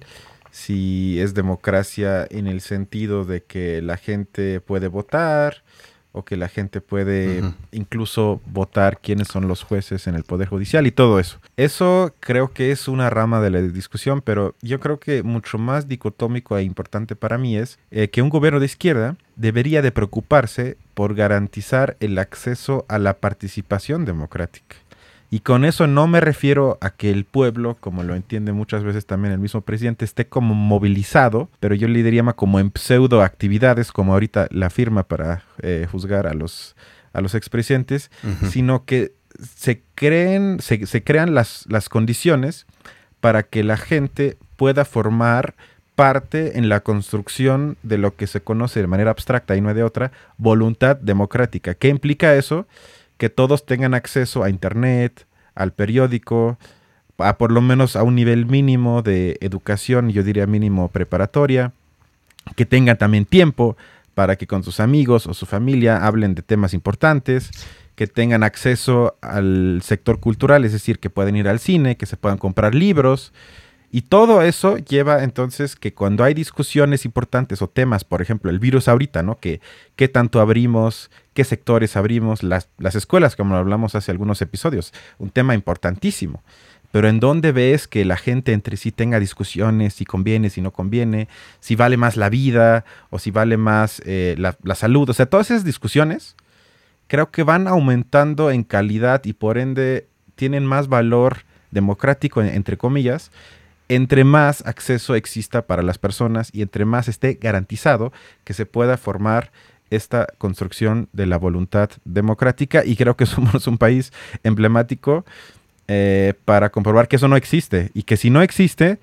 si es democracia en el sentido de que la gente puede votar, o que la gente puede incluso votar quiénes son los jueces en el Poder Judicial y todo eso. Eso creo que es una rama de la discusión, pero yo creo que mucho más dicotómico e importante para mí es eh, que un gobierno de izquierda debería de preocuparse por garantizar el acceso a la participación democrática. Y con eso no me refiero a que el pueblo, como lo entiende muchas veces también el mismo presidente, esté como movilizado, pero yo le diría más como en pseudo actividades, como ahorita la firma para eh, juzgar a los, a los expresidentes, sino que se creen, se, crean las, las condiciones para que la gente pueda formar parte en la construcción de lo que se conoce de manera abstracta y no de otra, voluntad democrática. ¿Qué implica eso? Que todos tengan acceso a Internet, al periódico, a por lo menos a un nivel mínimo de educación, yo diría mínimo preparatoria, que tengan también tiempo para que con sus amigos o su familia hablen de temas importantes, que tengan acceso al sector cultural, es decir, que pueden ir al cine, que se puedan comprar libros. Y todo eso lleva entonces que cuando hay discusiones importantes o temas, por ejemplo, el virus ahorita, ¿no? Que qué tanto abrimos, qué sectores abrimos, las, las escuelas, como lo hablamos hace algunos episodios, un tema importantísimo pero en dónde ves que la gente entre sí tenga discusiones, si conviene, si no conviene, si vale más la vida o si vale más eh, la, salud. O sea, todas esas discusiones creo que van aumentando en calidad y por ende tienen más valor democrático, entre comillas, entre más acceso exista para las personas y entre más esté garantizado que se pueda formar esta construcción de la voluntad democrática y creo que somos un país emblemático eh, para comprobar que eso no existe. Y que si no existe,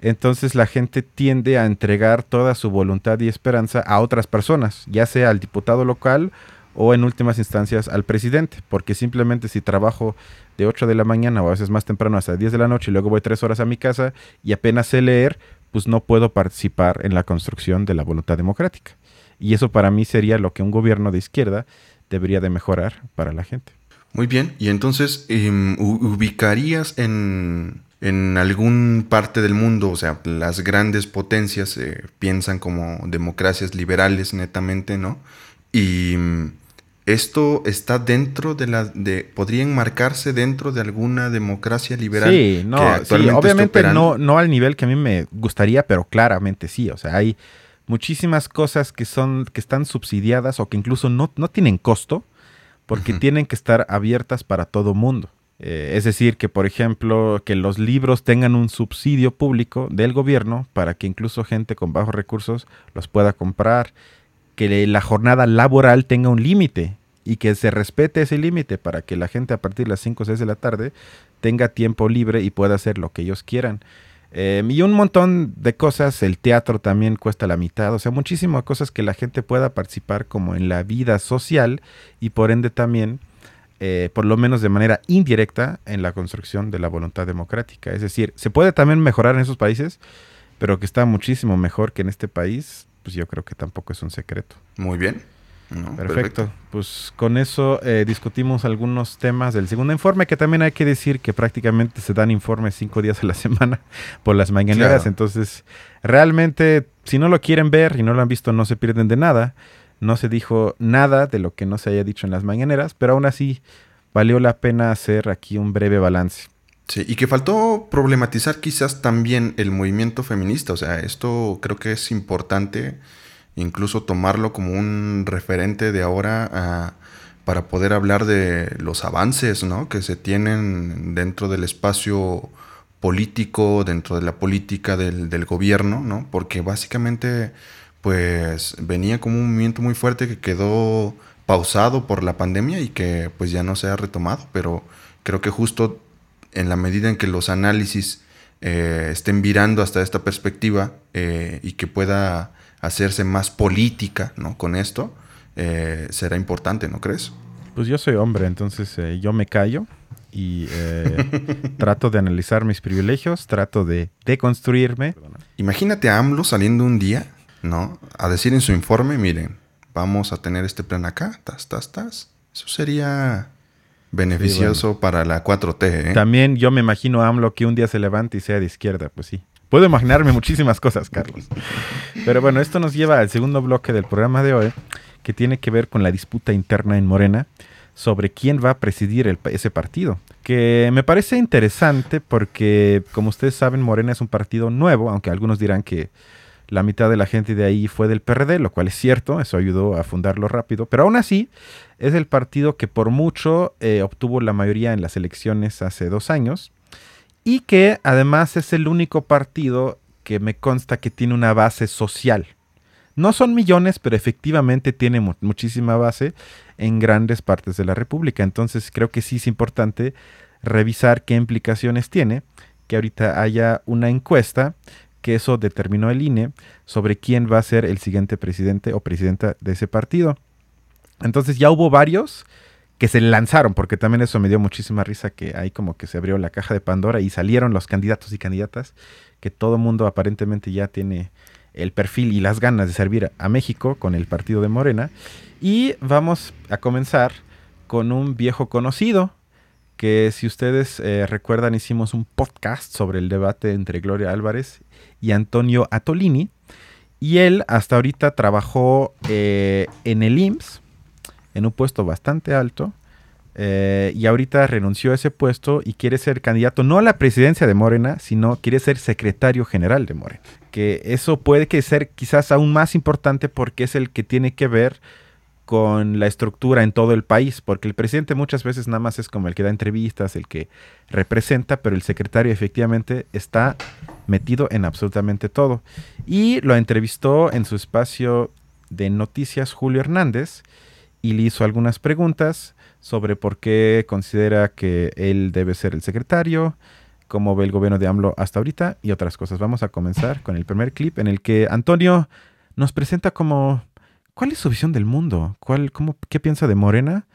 entonces la gente tiende a entregar toda su voluntad y esperanza a otras personas, ya sea al diputado local o en últimas instancias al presidente, porque simplemente si trabajo de 8 de la mañana o a veces más temprano hasta 10 de la noche y luego voy 3 horas a mi casa y apenas sé leer, pues no puedo participar en la construcción de la voluntad democrática. Y eso para mí sería lo que un gobierno de izquierda debería de mejorar para la gente. Muy bien, y entonces, em, ¿ubicarías en, en algún parte del mundo, o sea, las grandes potencias eh, piensan como democracias liberales netamente, ¿no? Y esto está dentro de la, de, podría enmarcarse dentro de alguna democracia liberal. Sí, no, obviamente no, no al nivel que a mí me gustaría, pero claramente sí, o sea, hay muchísimas cosas que son, que están subsidiadas o que incluso no, no tienen costo porque tienen que estar abiertas para todo mundo. Eh, es decir, que por ejemplo, que los libros tengan un subsidio público del gobierno para que incluso gente con bajos recursos los pueda comprar, que la jornada laboral tenga un límite y que se respete ese límite para que la gente a partir de las 5 o 6 de la tarde tenga tiempo libre y pueda hacer lo que ellos quieran. Em, y un montón de cosas, el teatro también cuesta la mitad, o sea, muchísimas cosas que la gente pueda participar como en la vida social y por ende también, eh, por lo menos de manera indirecta, en la construcción de la voluntad democrática. Es decir, se puede también mejorar en esos países, pero que está muchísimo mejor que en este país, pues yo creo que tampoco es un secreto. Muy bien perfecto. Pues con eso eh, discutimos algunos temas del segundo informe, que también hay que decir que prácticamente se dan informes cinco días a la semana por las mañaneras. Entonces, realmente, si no lo quieren ver y no lo han visto, no se pierden de nada. No se dijo nada de lo que no se haya dicho en las mañaneras, pero aún así valió la pena hacer aquí un breve balance. Sí, y que faltó problematizar quizás también el movimiento feminista. O sea, esto creo que es importante incluso tomarlo como un referente de ahora ah, para poder hablar de los avances ¿no? que se tienen dentro del espacio político, dentro de la política del, gobierno, ¿no? porque básicamente pues venía como un movimiento muy fuerte que quedó pausado por la pandemia y que pues ya no se ha retomado, pero creo que justo en la medida en que los análisis eh, estén virando hasta esta perspectiva eh, y que pueda hacerse más política ¿no? con esto, eh, será importante, ¿no crees? Pues yo soy hombre, entonces eh, yo me callo y eh, trato de analizar mis privilegios, trato de deconstruirme. Imagínate a AMLO saliendo un día, ¿no? A decir en su informe, miren, vamos a tener este plan acá, tas, tas, tas. Eso sería beneficioso para la 4T. También yo me imagino a AMLO que un día se levante y sea de izquierda, pues sí. Puedo imaginarme muchísimas cosas, Carlos. Pero bueno, esto nos lleva al segundo bloque del programa de hoy, que tiene que ver con la disputa interna en Morena sobre quién va a presidir ese partido. Que me parece interesante porque, como ustedes saben, Morena es un partido nuevo, aunque algunos dirán que la mitad de la gente de ahí fue del PRD, lo cual es cierto, eso ayudó a fundarlo rápido, pero aún así es el partido que por mucho eh, obtuvo la mayoría en las elecciones hace dos años y que además es el único partido que me consta que tiene una base social. No son millones, pero efectivamente tiene muchísima base en grandes partes de la República. Entonces creo que sí es importante revisar qué implicaciones tiene que ahorita haya una encuesta que eso determinó el INE sobre quién va a ser el siguiente presidente o presidenta de ese partido. Entonces ya hubo varios que se lanzaron, porque también eso me dio muchísima risa, que ahí como que se abrió la caja de Pandora y salieron los candidatos y candidatas, que todo mundo aparentemente ya tiene el perfil y las ganas de servir a México con el partido de Morena. Y vamos a comenzar con un viejo conocido, que si ustedes eh, recuerdan hicimos un podcast sobre el debate entre Gloria Álvarez y Antonio Atolini. Y él hasta ahorita trabajó eh, en el IMSS, en un puesto bastante alto. Eh, y ahorita renunció a ese puesto y quiere ser candidato no a la presidencia de Morena, sino quiere ser secretario general de Morena. Que eso puede que ser quizás aún más importante porque es el que tiene que ver con la estructura en todo el país, porque el presidente muchas veces nada más es como el que da entrevistas, el que representa, pero el secretario efectivamente está metido en absolutamente todo. Y lo entrevistó en su espacio de noticias Julio Hernández y le hizo algunas preguntas sobre por qué considera que él debe ser el secretario, cómo ve el gobierno de AMLO hasta ahorita y otras cosas. Vamos a comenzar con el primer clip en el que Antonio nos presenta como ¿Cuál es su visión del mundo? ¿Cuál, cómo, ¿Qué piensa de Morena?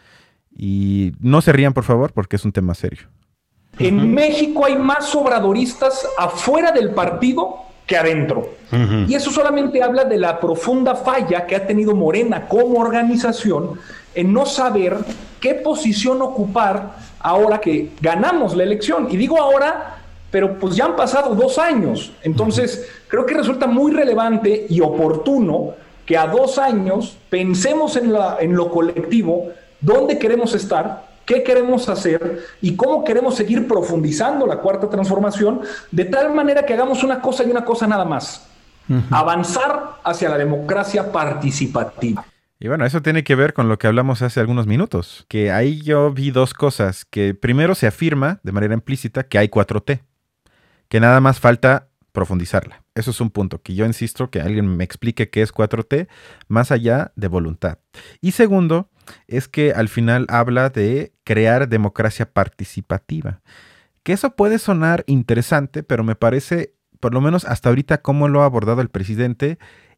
Y no se rían, por favor, porque es un tema serio. En México hay más obradoristas afuera del partido que adentro. Y eso solamente habla de la profunda falla que ha tenido Morena como organización en no saber qué posición ocupar ahora que ganamos la elección. Y digo ahora, pero pues ya han pasado dos años. Entonces, creo que resulta muy relevante y oportuno que a dos años pensemos en, la, en lo colectivo, dónde queremos estar, qué queremos hacer y cómo queremos seguir profundizando la cuarta transformación, de tal manera que hagamos una cosa y una cosa nada más, avanzar hacia la democracia participativa. Y bueno, eso tiene que ver con lo que hablamos hace algunos minutos, que ahí yo vi dos cosas, que primero se afirma de manera implícita que hay 4T, que nada más falta profundizarla. Eso es un punto que yo insisto que alguien me explique qué es 4T más allá de voluntad. Y segundo, es que al final habla de crear democracia participativa. Que eso puede sonar interesante, pero me parece, por lo menos hasta ahorita, cómo lo ha abordado el presidente,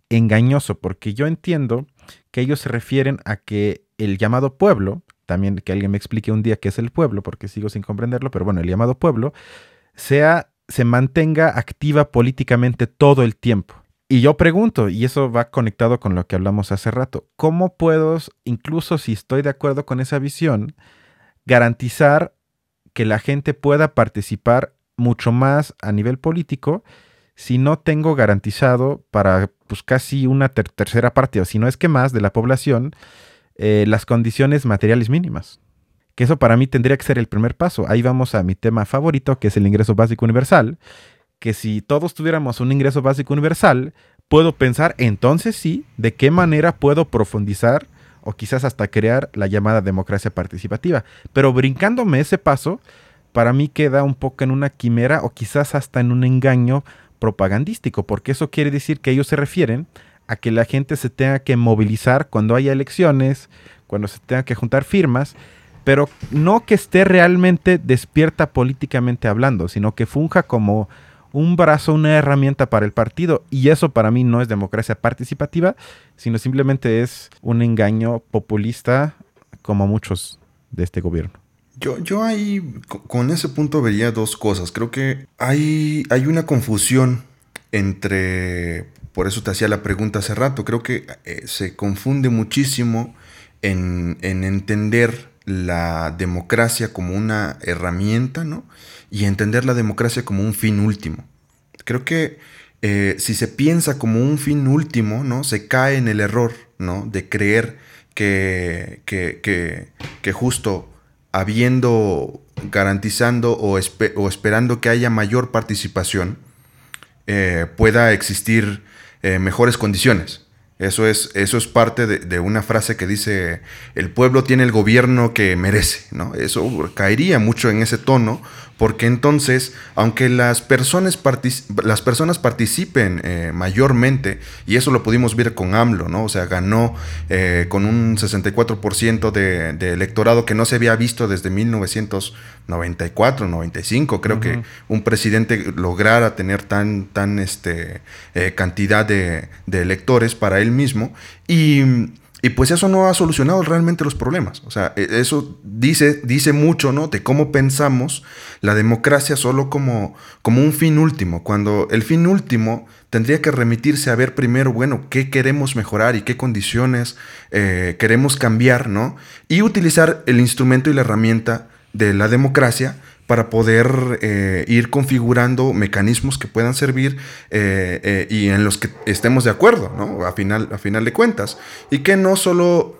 engañoso, porque yo entiendo que ellos se refieren a que el llamado pueblo, también que alguien me explique un día qué es el pueblo, porque sigo sin comprenderlo, pero bueno, el llamado pueblo, sea se mantenga activa políticamente todo el tiempo. Y yo pregunto, y eso va conectado con lo que hablamos hace rato, ¿cómo puedo, incluso si estoy de acuerdo con esa visión, garantizar que la gente pueda participar mucho más a nivel político si no tengo garantizado para pues, casi una tercera parte, o si no es que más, de la población, eh, las condiciones materiales mínimas? que eso para mí tendría que ser el primer paso. Ahí vamos a mi tema favorito, que es el ingreso básico universal, que si todos tuviéramos un ingreso básico universal, puedo pensar entonces sí, de qué manera puedo profundizar o quizás hasta crear la llamada democracia participativa. Pero brincándome ese paso, para mí queda un poco en una quimera o quizás hasta en un engaño propagandístico, porque eso quiere decir que ellos se refieren a que la gente se tenga que movilizar cuando haya elecciones, cuando se tenga que juntar firmas, pero no que esté realmente despierta políticamente hablando, sino que funja como un brazo, una herramienta para el partido. Y eso para mí no es democracia participativa, sino simplemente es un engaño populista como muchos de este gobierno. Yo, yo ahí con ese punto vería dos cosas. Creo que hay, hay una confusión entre, por eso te hacía la pregunta hace rato, creo que eh, se confunde muchísimo en, en entender la democracia como una herramienta, ¿no? Y entender la democracia como un fin último. Creo que eh, si se piensa como un fin último, ¿no? Se cae en el error, ¿no? De creer que, que, justo habiendo, garantizando o, esperando que haya mayor participación, eh, pueda existir eh, mejores condiciones. Eso es, eso es parte de, una frase que dice, el pueblo tiene el gobierno que merece, ¿no? Eso caería mucho en ese tono, porque entonces, aunque las personas, las personas participen eh, mayormente, y eso lo pudimos ver con AMLO, ¿no? O sea, ganó eh, con un 64% de, de, electorado que no se había visto desde 1994, 95, creo que un presidente lograra tener tan, tan este, eh, cantidad de, de electores para él mismo, y y pues eso no ha solucionado realmente los problemas. O sea, e, eso dice, dice mucho, ¿no? De cómo pensamos la democracia solo como, como un fin último, cuando el fin último tendría que remitirse a ver primero, bueno, qué queremos mejorar y qué condiciones eh, queremos cambiar, ¿no? Y utilizar el instrumento y la herramienta de la democracia para poder eh, ir configurando mecanismos que puedan servir eh, eh, y en los que estemos de acuerdo, ¿no? A final, a final de cuentas. Y que no solo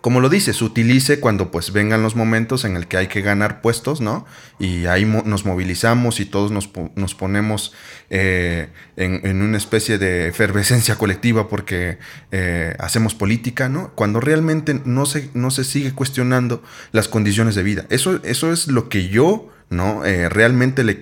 como lo dices, utilice cuando pues vengan los momentos en el que hay que ganar puestos, ¿no? Y ahí nos movilizamos y todos nos, nos ponemos en, en, una especie de efervescencia colectiva porque hacemos política, ¿no? Cuando realmente no se, no se sigue cuestionando las condiciones de vida. Eso, eso es lo que yo ¿no? Eh, realmente le,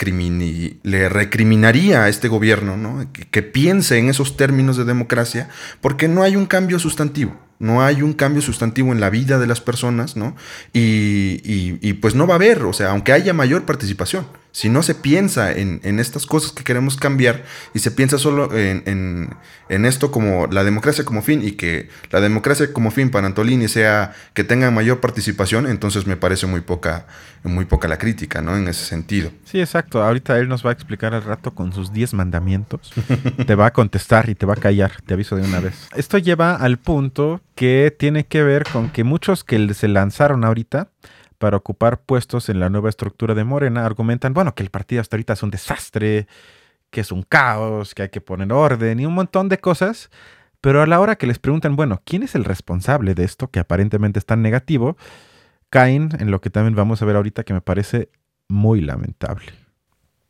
le recriminaría a este gobierno ¿no? que, piense en esos términos de democracia, porque no hay un cambio sustantivo, no hay un cambio sustantivo en la vida de las personas, ¿no? Y, y pues no va a haber, o sea, aunque haya mayor participación. Si no se piensa en, estas cosas que queremos cambiar y se piensa solo en, esto como la democracia como fin y que la democracia como fin para Antolini sea que tenga mayor participación, entonces me parece muy poca, muy poca la crítica, ¿no? En ese sentido. Sí, exacto. Ahorita él nos va a explicar al rato con sus 10 mandamientos. te va a contestar y te va a callar, te aviso de una vez. Esto lleva al punto que tiene que ver con que muchos que se lanzaron ahorita, para ocupar puestos en la nueva estructura de Morena argumentan, bueno, que el partido hasta ahorita es un desastre, que es un caos, que hay que poner orden y un montón de cosas. Pero a la hora que les preguntan, bueno, ¿quién es el responsable de esto que aparentemente es tan negativo? Caen en lo que también vamos a ver ahorita que me parece muy lamentable.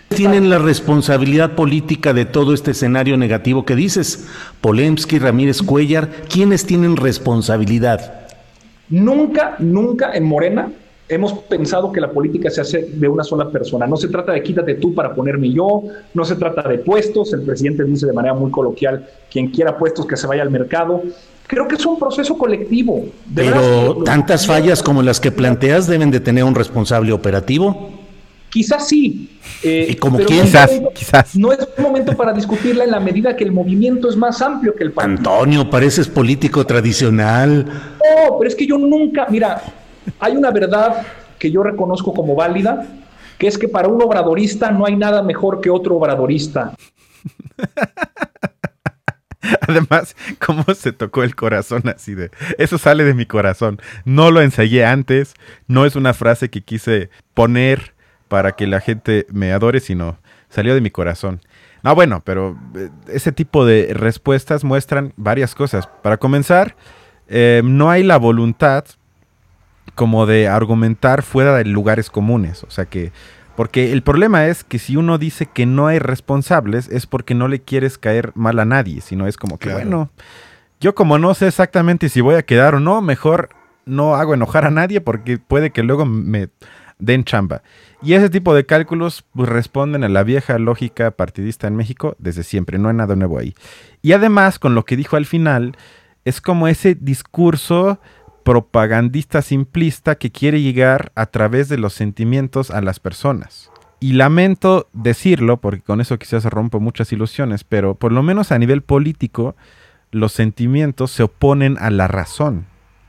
Tienen la responsabilidad política de todo este escenario negativo que dices. Polemsky, Ramírez Cuellar, ¿quiénes tienen responsabilidad? Nunca, nunca en Morena hemos pensado que la política se hace de una sola persona. No se trata de quítate tú para ponerme yo, no se trata de puestos. El presidente dice de manera muy coloquial, quien quiera puestos que se vaya al mercado. Creo que es un proceso colectivo. Pero tantas fallas como las que planteas deben de tener un responsable operativo. Quizás sí. Eh, ¿Y como quizás, quizás. No es un momento para discutirla en la medida que el movimiento es más amplio que el partido. Antonio, pareces político tradicional. No, pero es que yo nunca, mira, hay una verdad que yo reconozco como válida, que es que para un obradorista no hay nada mejor que otro obradorista. Además, cómo se tocó el corazón así de... Eso sale de mi corazón. No lo ensayé antes, no es una frase que quise poner para que la gente me adore, sino salió de mi corazón. No, bueno, pero eh, ese tipo de respuestas muestran varias cosas. Para comenzar, eh, no hay la voluntad como de argumentar fuera de lugares comunes. O sea que, porque el problema es que si uno dice que no hay responsables es porque no le quieres caer mal a nadie, sino es como que, bueno, yo como no sé exactamente si voy a quedar o no, mejor no hago enojar a nadie porque puede que luego me den chamba. Y ese tipo de cálculos pues, responden a la vieja lógica partidista en México desde siempre, no hay nada nuevo ahí. Y además, con lo que dijo al final, es como ese discurso propagandista simplista que quiere llegar a través de los sentimientos a las personas. Y lamento decirlo, porque con eso quizás rompo muchas ilusiones, pero por lo menos a nivel político, los sentimientos se oponen a la razón.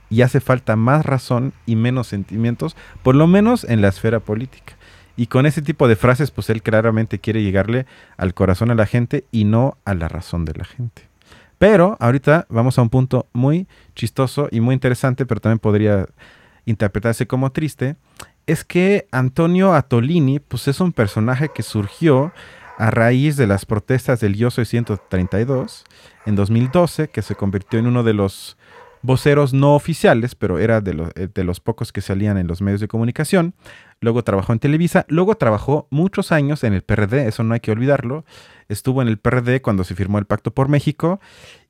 Y hace falta más razón y menos sentimientos, por lo menos en la esfera política. Y con ese tipo de frases, pues él claramente quiere llegarle al corazón a la gente y no a la razón de la gente. Pero ahorita vamos a un punto muy chistoso y muy interesante, pero también podría interpretarse como triste, es que Antonio Atolini pues es un personaje que surgió a raíz de las protestas del Yo Soy 132 en 2012, que se convirtió en uno de los voceros no oficiales, pero era de, eh, de, los pocos que salían en los medios de comunicación. Luego trabajó en Televisa, luego trabajó muchos años en el PRD, eso no hay que olvidarlo estuvo en el PRD cuando se firmó el Pacto por México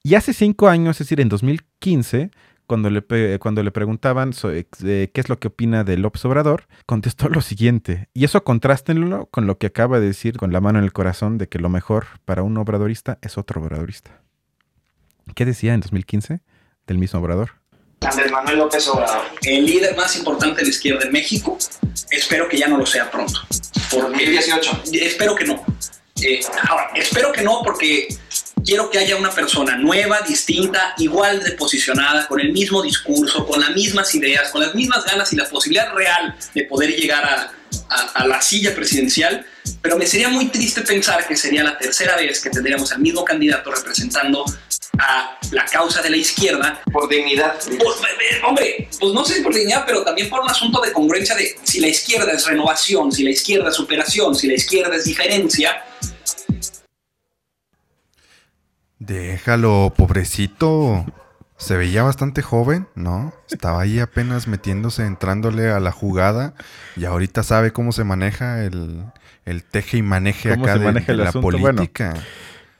y hace cinco años, es decir, en 2015, cuando le, cuando le preguntaban qué es lo que opina de López Obrador, contestó lo siguiente. Y eso contrástenlo con lo que acaba de decir con la mano en el corazón de que lo mejor para un obradorista es otro obradorista. ¿Qué decía en 2015 del mismo obrador? Andrés Manuel López Obrador, el líder más importante de la izquierda en México, espero que ya no lo sea pronto. Por 2018. Espero que no. Eh, ahora, espero que no porque quiero que haya una persona nueva, distinta, igual de posicionada, con el mismo discurso, con las mismas ideas, con las mismas ganas y la posibilidad real de poder llegar a, la silla presidencial. Pero me sería muy triste pensar que sería la tercera vez que tendríamos al mismo candidato representando a la causa de la izquierda. Por dignidad. hombre, pues no sé si por dignidad, pero también por un asunto de congruencia de si la izquierda es renovación, si la izquierda es superación, si la izquierda es diferencia Déjalo, pobrecito. Se veía bastante joven, ¿no? Estaba ahí apenas metiéndose, entrándole a la jugada y ahorita sabe cómo se maneja el, teje y maneje acá de, la política.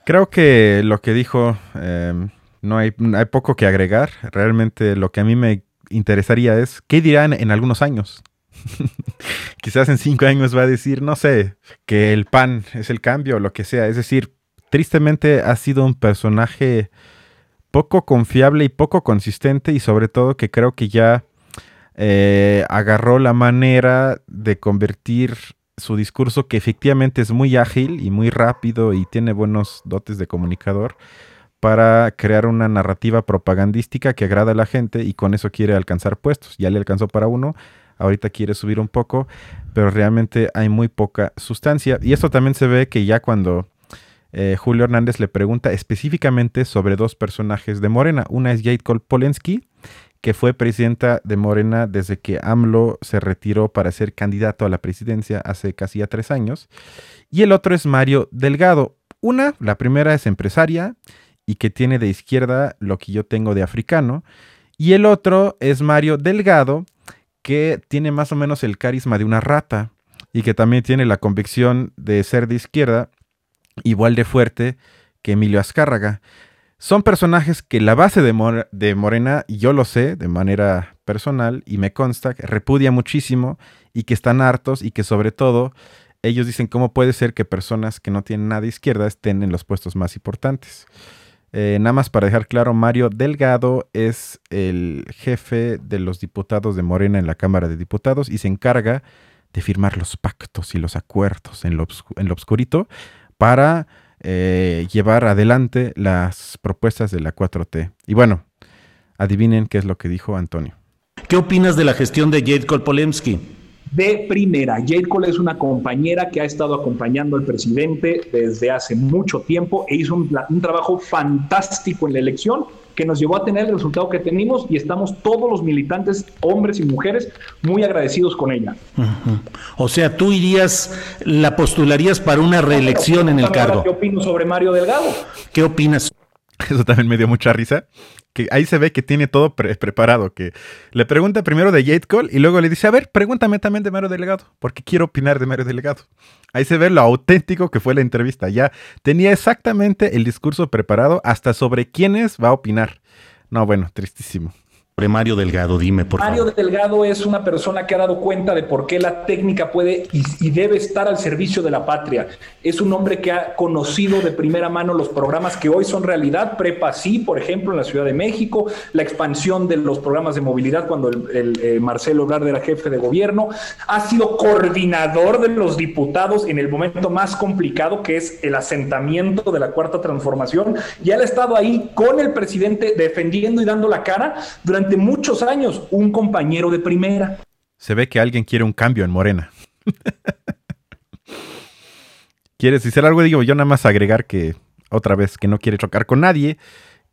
Creo que lo que dijo, em, no hay, hay poco que agregar. Realmente lo que a mí me interesaría es, ¿qué dirán en algunos años? Quizás en cinco años va a decir, no sé, que el pan es el cambio o lo que sea. Es decir, tristemente ha sido un personaje poco confiable y poco consistente y sobre todo que creo que ya eh, agarró la manera de convertir su discurso que efectivamente es muy ágil y muy rápido y tiene buenos dotes de comunicador para crear una narrativa propagandística que agrada a la gente y con eso quiere alcanzar puestos. Ya le alcanzó para uno, ahorita quiere subir un poco, pero realmente hay muy poca sustancia. Y esto también se ve que ya cuando eh, Julio Hernández le pregunta específicamente sobre dos personajes de Morena. Una es Jade Polensky, que fue presidenta de Morena desde que AMLO se retiró para ser candidato a la presidencia hace casi tres años. Y el otro es Mario Delgado. Una, la primera es empresaria y que tiene de izquierda lo que yo tengo de africano. Y el otro es Mario Delgado, que tiene más o menos el carisma de una rata y que también tiene la convicción de ser de izquierda igual de fuerte que Emilio Azcárraga. Son personajes que la base de, Morena, yo lo sé de manera personal y me consta, que repudia muchísimo y que están hartos y que sobre todo ellos dicen cómo puede ser que personas que no tienen nada de izquierda estén en los puestos más importantes. Eh, nada más para dejar claro, Mario Delgado es el jefe de los diputados de Morena en la Cámara de Diputados y se encarga de firmar los pactos y los acuerdos en lo, en lo obscurito para eh, llevar adelante las propuestas de la 4T. Y bueno, adivinen qué es lo que dijo Antonio. ¿Qué opinas de la gestión de Jade Kolpolemsky? De primera, Jade Cole es una compañera que ha estado acompañando al presidente desde hace mucho tiempo e hizo un, un trabajo fantástico en la elección que nos llevó a tener el resultado que tenemos y estamos todos los militantes, hombres y mujeres, muy agradecidos con ella. O sea, tú irías, la postularías para una reelección en el cargo. ¿Qué opino sobre Mario Delgado? ¿Qué opinas? Eso también me dio mucha risa que ahí se ve que tiene todo preparado, que le pregunta primero de Jade Cole y luego le dice, a ver, pregúntame también de Mario Delegado, porque quiero opinar de Mario Delegado. Ahí se ve lo auténtico que fue la entrevista, ya tenía exactamente el discurso preparado hasta sobre quiénes va a opinar. No, bueno, tristísimo. Mario Delgado, dime por favor. Mario Delgado es una persona que ha dado cuenta de por qué la técnica puede y, debe estar al servicio de la patria. Es un hombre que ha conocido de primera mano los programas que hoy son realidad, Prepa sí, por ejemplo, en la Ciudad de México, la expansión de los programas de movilidad cuando el, eh, Marcelo Ebrard era jefe de gobierno, ha sido coordinador de los diputados en el momento más complicado que es el asentamiento de la cuarta transformación y él ha estado ahí con el presidente defendiendo y dando la cara durante muchos años un compañero de primera. Se ve que alguien quiere un cambio en Morena. ¿Quieres decir algo? Digo, yo nada más agregar que, otra vez, que no quiere chocar con nadie,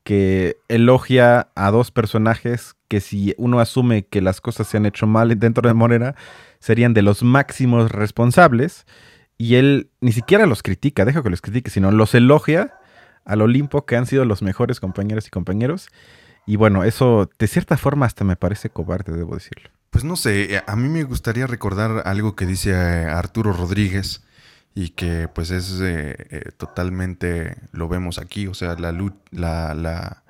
que elogia a dos personajes que si uno asume que las cosas se han hecho mal dentro de Morena, serían de los máximos responsables. Y él ni siquiera los critica, deja que los critique, sino los elogia al Olimpo, que han sido los mejores compañeros y compañeros. Y bueno, eso de cierta forma hasta me parece cobarde, debo decirlo. Pues no sé, eh, a mí me gustaría recordar algo que dice eh, Arturo Rodríguez y que pues es eh, totalmente, lo vemos aquí, o sea, la, la, la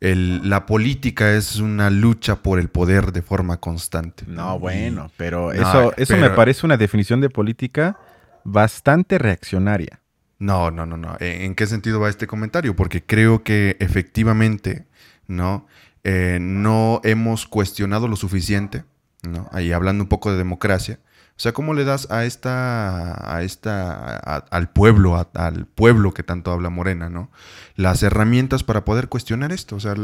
la política es una lucha por el poder de forma constante. No, bueno, pero eso, eso me parece una definición de política bastante reaccionaria. No, no, no, no. ¿En qué sentido va este comentario? Porque creo que efectivamente, ¿no? Eh, no hemos cuestionado lo suficiente, ¿no? Ahí hablando un poco de democracia. O sea, ¿cómo le das a esta, a esta, al pueblo, al pueblo que tanto habla Morena, ¿no? Las herramientas para poder cuestionar esto. O sea,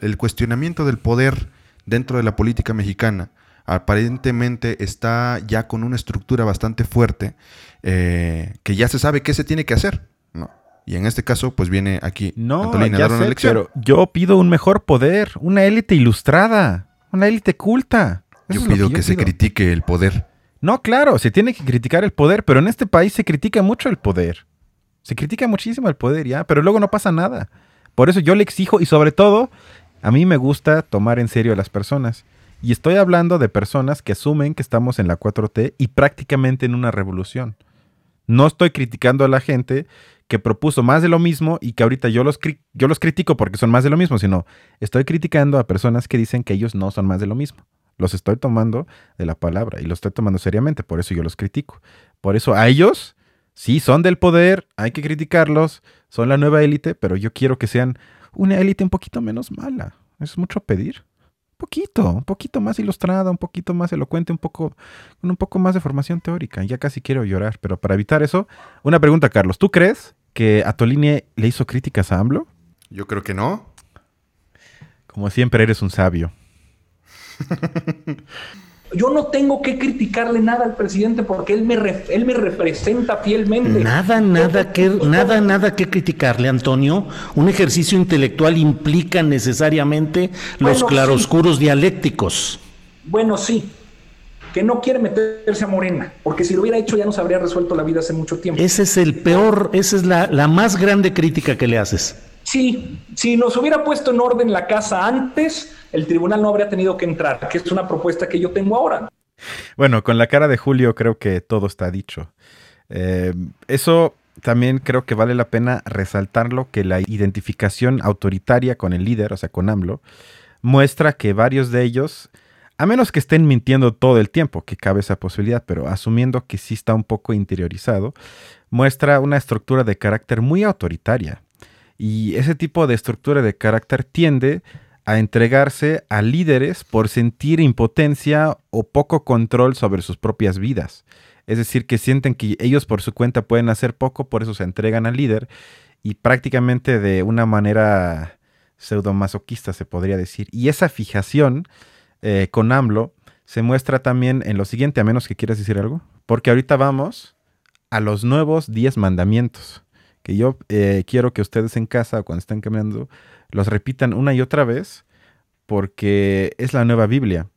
el cuestionamiento del poder dentro de la política mexicana aparentemente está ya con una estructura bastante fuerte eh, que ya se sabe qué se tiene que hacer, ¿no? Y en este caso, pues viene aquí no, a dar una lección. Pero yo pido un mejor poder, una élite ilustrada, una élite culta. yo pido que, se critique el poder. No, claro, se tiene que criticar el poder, pero en este país se critica mucho el poder. Se critica muchísimo el poder, ya, pero luego no pasa nada. Por eso yo le exijo y sobre todo, a mí me gusta tomar en serio a las personas. Y estoy hablando de personas que asumen que estamos en la 4T y prácticamente en una revolución. No estoy criticando a la gente que propuso más de lo mismo y que ahorita yo los, yo los critico porque son más de lo mismo, sino estoy criticando a personas que dicen que ellos no son más de lo mismo. Los estoy tomando de la palabra y los estoy tomando seriamente, por eso yo los critico. Por eso a ellos, sí, son del poder, hay que criticarlos, son la nueva élite, pero yo quiero que sean una élite un poquito menos mala. Es mucho pedir poquito, un poquito más ilustrada, un poquito más elocuente, un poco, con un poco más de formación teórica. Ya casi quiero llorar, pero para evitar eso, una pregunta, Carlos. ¿Tú crees que Atolini le hizo críticas a AMLO? Yo creo que no. Como siempre, eres un sabio. Yo no tengo que criticarle nada al presidente porque él me, él me representa fielmente. Nada, nada que, nada, nada que criticarle, Antonio. Un ejercicio intelectual implica necesariamente los claroscuros dialécticos. Bueno, sí. Que no quiere meterse a Morena, porque si lo hubiera hecho ya nos habría resuelto la vida hace mucho tiempo. Ese es el peor, esa es la, la más grande crítica que le haces. Sí, si nos hubiera puesto en orden la casa antes, el tribunal no habría tenido que entrar, que es una propuesta que yo tengo ahora. Bueno, con la cara de Julio creo que todo está dicho. Eh, eso también creo que vale la pena resaltarlo, que la identificación autoritaria con el líder, o sea, con AMLO, muestra que varios de ellos, a menos que estén mintiendo todo el tiempo, que cabe esa posibilidad, pero asumiendo que sí está un poco interiorizado, muestra una estructura de carácter muy autoritaria. Y ese tipo de estructura de carácter tiende a entregarse a líderes por sentir impotencia o poco control sobre sus propias vidas. Es decir, que sienten que ellos por su cuenta pueden hacer poco, por eso se entregan al líder y prácticamente de una manera pseudomasoquista se podría decir. Y esa fijación eh, con AMLO se muestra también en lo siguiente, a menos que quieras decir algo, porque ahorita vamos a los nuevos 10 mandamientos que yo eh, quiero que ustedes en casa o cuando estén caminando los repitan una y otra vez porque es la nueva Biblia.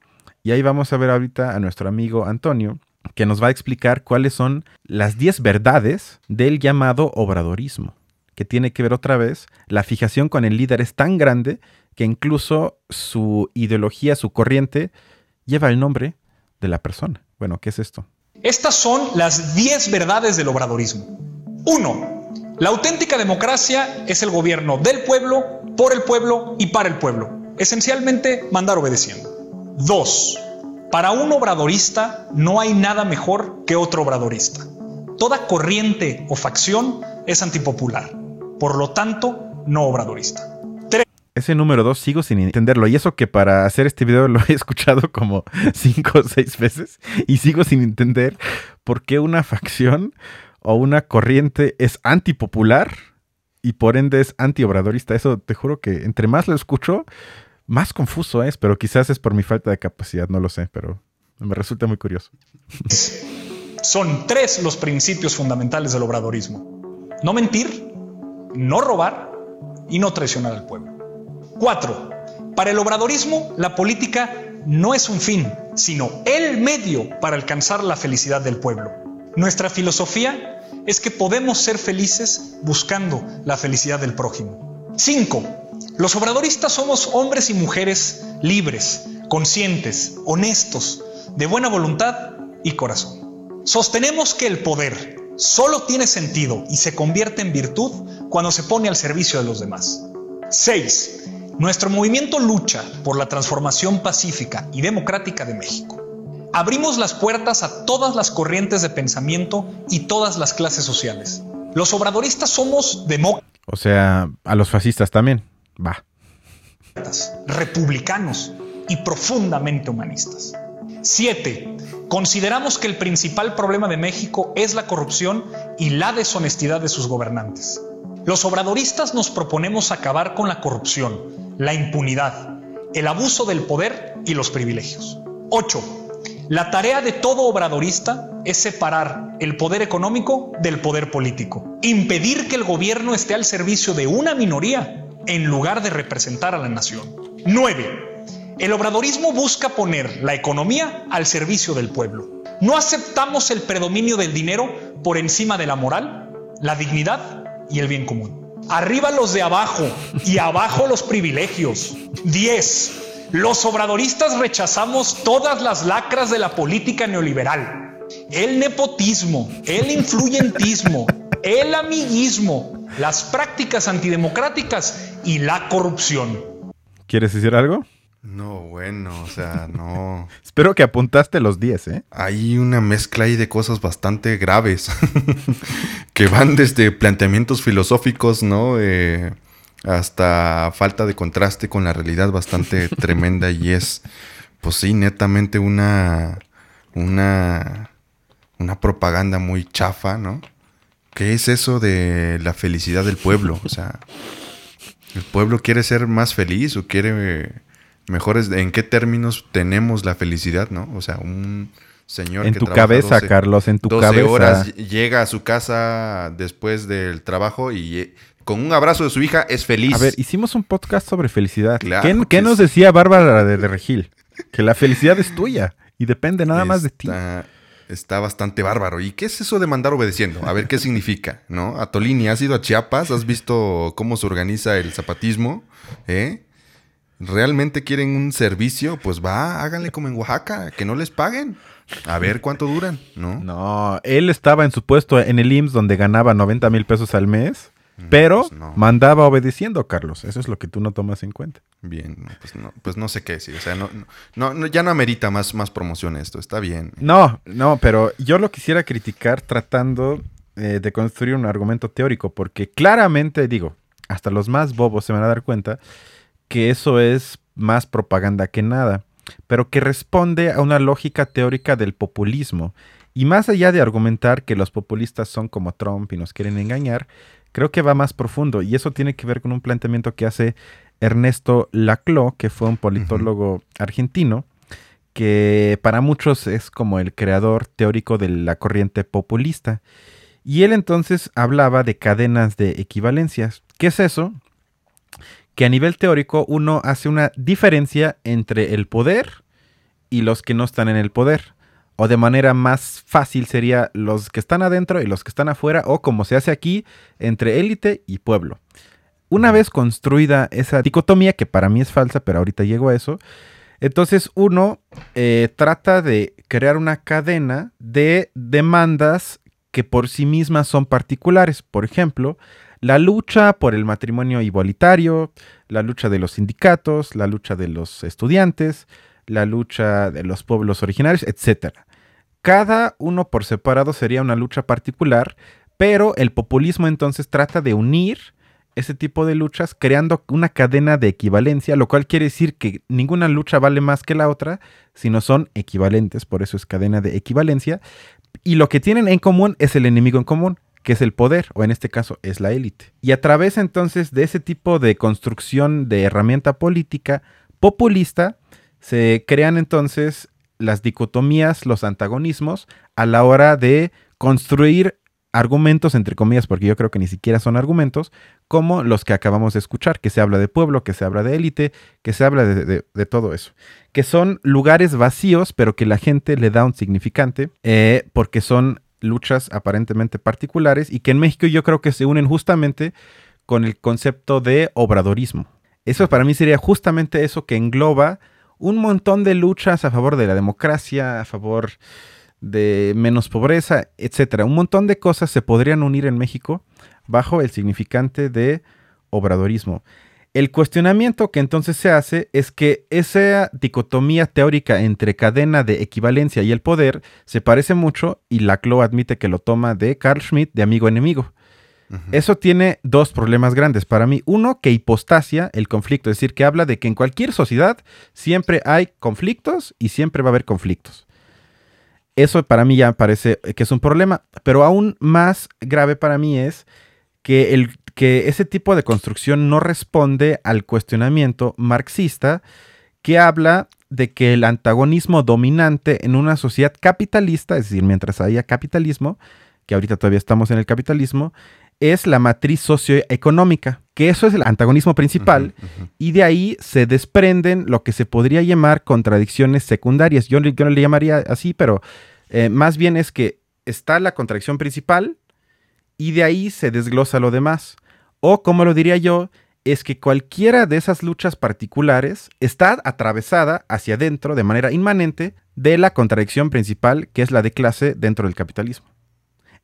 Y ahí vamos a ver ahorita a nuestro amigo Antonio que nos va a explicar cuáles son las 10 verdades del llamado obradorismo, que tiene que ver otra vez, la fijación con el líder es tan grande que incluso su ideología, su corriente, lleva el nombre de la persona. Bueno, ¿qué es esto? Estas son las 10 verdades del obradorismo. Uno, la auténtica democracia es el gobierno del pueblo, por el pueblo y para el pueblo. Esencialmente, mandar obedeciendo. Dos, para un obradorista no hay nada mejor que otro obradorista. Toda corriente o facción es antipopular. Por lo tanto, no obradorista. Ese número dos sigo sin entenderlo. Y eso que para hacer este video lo he escuchado como cinco o seis veces. Y sigo sin entender por qué una facción o una corriente es antipopular y por ende es antiobradorista. Eso te juro que entre más lo escucho, más confuso es, pero quizás es por mi falta de capacidad, no lo sé, pero me resulta muy curioso. Son tres los principios fundamentales del obradorismo. No mentir, no robar y no traicionar al pueblo. Cuatro, para el obradorismo la política no es un fin, sino el medio para alcanzar la felicidad del pueblo. Nuestra filosofía es que podemos ser felices buscando la felicidad del prójimo. 5. Los obradoristas somos hombres y mujeres libres, conscientes, honestos, de buena voluntad y corazón. Sostenemos que el poder solo tiene sentido y se convierte en virtud cuando se pone al servicio de los demás. 6. Nuestro movimiento lucha por la transformación pacífica y democrática de México. Abrimos las puertas a todas las corrientes de pensamiento y todas las clases sociales. Los obradoristas somos demócratas. O sea, a los fascistas también. Va. Republicanos y profundamente humanistas. 7. Consideramos que el principal problema de México es la corrupción y la deshonestidad de sus gobernantes. Los obradoristas nos proponemos acabar con la corrupción, la impunidad, el abuso del poder y los privilegios. 8. La tarea de todo obradorista es separar el poder económico del poder político, impedir que el gobierno esté al servicio de una minoría en lugar de representar a la nación. 9. El obradorismo busca poner la economía al servicio del pueblo. No aceptamos el predominio del dinero por encima de la moral, la dignidad y el bien común. Arriba los de abajo y abajo los privilegios. 10. Los obradoristas rechazamos todas las lacras de la política neoliberal. El nepotismo, el influyentismo, el amiguismo, las prácticas antidemocráticas y la corrupción. ¿Quieres decir algo? No, bueno, o sea, no. Espero que apuntaste los 10, ¿eh? Hay una mezcla ahí de cosas bastante graves que van desde planteamientos filosóficos, ¿no? Eh, hasta falta de contraste con la realidad bastante tremenda y es, pues sí, netamente una, una, una propaganda muy chafa, ¿no? ¿Qué es eso de la felicidad del pueblo? O sea, ¿el pueblo quiere ser más feliz o quiere mejores? ¿En qué términos tenemos la felicidad, no? O sea, un señor en tu cabeza, Carlos, en tu 12 cabeza. horas llega a su casa después del trabajo y con un abrazo de su hija es feliz. A ver, hicimos un podcast sobre felicidad. ¿Qué, nos decía Bárbara de, Regil? Que la felicidad es tuya y depende nada más de ti. Está bastante bárbaro. ¿Y qué es eso de mandar obedeciendo? A ver qué significa, ¿no? Atolini, ¿has ido a Chiapas? ¿Has visto cómo se organiza el zapatismo? ¿Eh? ¿Realmente quieren un servicio? Pues va, háganle como en Oaxaca, que no les paguen. A ver cuánto duran, ¿no? No, él estaba en su puesto en el IMSS donde ganaba 90 mil pesos al mes pero pues mandaba obedeciendo, Carlos. Eso es lo que tú no tomas en cuenta. Bien, pues no, pues no sé qué decir. O sea, no, no, ya no amerita más, más promoción esto. Está bien. No, no, pero yo lo quisiera criticar tratando eh, de construir un argumento teórico, porque claramente, digo, hasta los más bobos se van a dar cuenta que eso es más propaganda que nada, pero que responde a una lógica teórica del populismo. Y más allá de argumentar que los populistas son como Trump y nos quieren engañar, creo que va más profundo y eso tiene que ver con un planteamiento que hace Ernesto Laclau, que fue un politólogo argentino, que para muchos es como el creador teórico de la corriente populista. Y él entonces hablaba de cadenas de equivalencias. ¿Qué es eso? Que a nivel teórico uno hace una diferencia entre el poder y los que no están en el poder o de manera más fácil sería los que están adentro y los que están afuera, o como se hace aquí, entre élite y pueblo. Una vez construida esa dicotomía, que para mí es falsa, pero ahorita llego a eso, entonces uno eh, trata de crear una cadena de demandas que por sí mismas son particulares. Por ejemplo, la lucha por el matrimonio igualitario, la lucha de los sindicatos, la lucha de los estudiantes, la lucha de los pueblos originarios, etc. Cada uno por separado sería una lucha particular, pero el populismo entonces trata de unir ese tipo de luchas creando una cadena de equivalencia, lo cual quiere decir que ninguna lucha vale más que la otra, sino son equivalentes, por eso es cadena de equivalencia, y lo que tienen en común es el enemigo en común, que es el poder, o en este caso es la élite. Y a través entonces de ese tipo de construcción de herramienta política populista, se crean entonces las dicotomías, los antagonismos a la hora de construir argumentos, entre comillas, porque yo creo que ni siquiera son argumentos, como los que acabamos de escuchar, que se habla de pueblo, que se habla de élite, que se habla de, todo eso, que son lugares vacíos, pero que la gente le da un significante, eh, porque son luchas aparentemente particulares y que en México yo creo que se unen justamente con el concepto de obradorismo. Eso para mí sería justamente eso que engloba un montón de luchas a favor de la democracia, a favor de menos pobreza, etcétera. Un montón de cosas se podrían unir en México bajo el significante de obradorismo. El cuestionamiento que entonces se hace es que esa dicotomía teórica entre cadena de equivalencia y el poder se parece mucho y Laclau admite que lo toma de Carl Schmitt de amigo enemigo. Eso tiene dos problemas grandes para mí. Uno, que hipostasia el conflicto, es decir, que habla de que en cualquier sociedad siempre hay conflictos y siempre va a haber conflictos. Eso para mí ya parece que es un problema, pero aún más grave para mí es que el que ese tipo de construcción no responde al cuestionamiento marxista que habla de que el antagonismo dominante en una sociedad capitalista, es decir, mientras haya capitalismo, que ahorita todavía estamos en el capitalismo, es la matriz socioeconómica, que eso es el antagonismo principal, y de ahí se desprenden lo que se podría llamar contradicciones secundarias. Yo, no le llamaría así, pero eh, más bien es que está la contradicción principal y de ahí se desglosa lo demás. O como lo diría yo, es que cualquiera de esas luchas particulares está atravesada hacia adentro de manera inmanente de la contradicción principal que es la de clase dentro del capitalismo.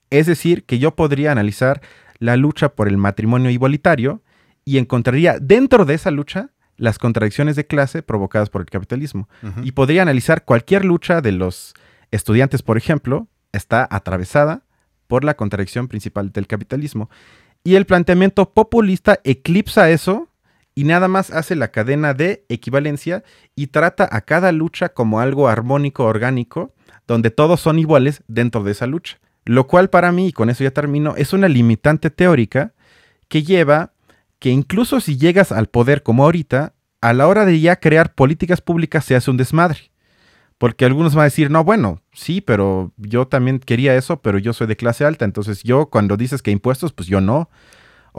Es decir, que yo podría analizar la lucha por el matrimonio igualitario y encontraría dentro de esa lucha las contradicciones de clase provocadas por el capitalismo. Y podría analizar cualquier lucha de los estudiantes, por ejemplo, está atravesada por la contradicción principal del capitalismo. Y el planteamiento populista eclipsa eso y nada más hace la cadena de equivalencia y trata a cada lucha como algo armónico, orgánico, donde todos son iguales dentro de esa lucha. Lo cual para mí, y con eso ya termino, es una limitante teórica que lleva que incluso si llegas al poder como ahorita, a la hora de ya crear políticas públicas se hace un desmadre. Porque algunos van a decir, no, bueno, sí, pero yo también quería eso, pero yo soy de clase alta, entonces yo cuando dices que impuestos, pues yo no.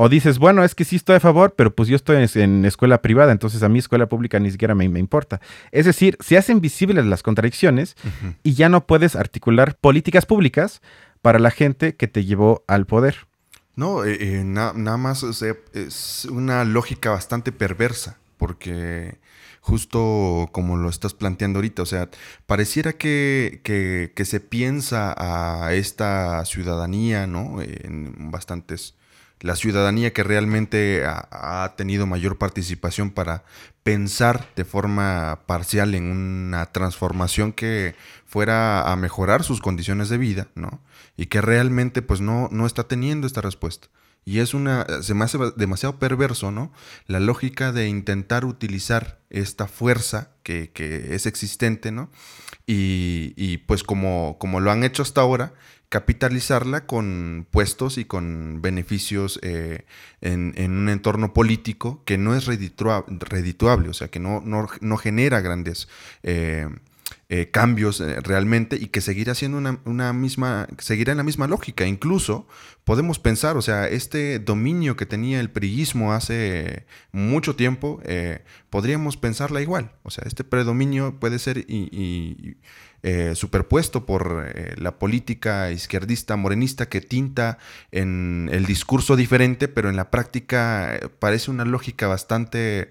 O dices, bueno, es que sí estoy a favor, pero pues yo estoy en, escuela privada, entonces a mí escuela pública ni siquiera me, importa. Es decir, se hacen visibles las contradicciones y ya no puedes articular políticas públicas para la gente que te llevó al poder. No, eh, eh, nada más es una lógica bastante perversa, porque justo como lo estás planteando ahorita, o sea, pareciera que, que, se piensa a esta ciudadanía, ¿no? En bastantes la ciudadanía que realmente ha, tenido mayor participación para pensar de forma parcial en una transformación que fuera a mejorar sus condiciones de vida, ¿no? Y que realmente pues no, no está teniendo esta respuesta. Y es una, se me hace demasiado perverso, ¿no? La lógica de intentar utilizar esta fuerza que, que es existente, ¿no? Y, y, pues como, como lo han hecho hasta ahora, capitalizarla con puestos y con beneficios eh, en, un entorno político que no es redituable, o sea, que no, no, genera grandes eh, eh, cambios realmente y que seguirá siendo una, misma, seguirá en la misma lógica. Incluso podemos pensar, o sea, este dominio que tenía el priismo hace mucho tiempo, podríamos pensarla igual. O sea, este predominio puede ser eh, superpuesto por eh, la política izquierdista morenista que tinta en el discurso diferente, pero en la práctica eh, parece una lógica bastante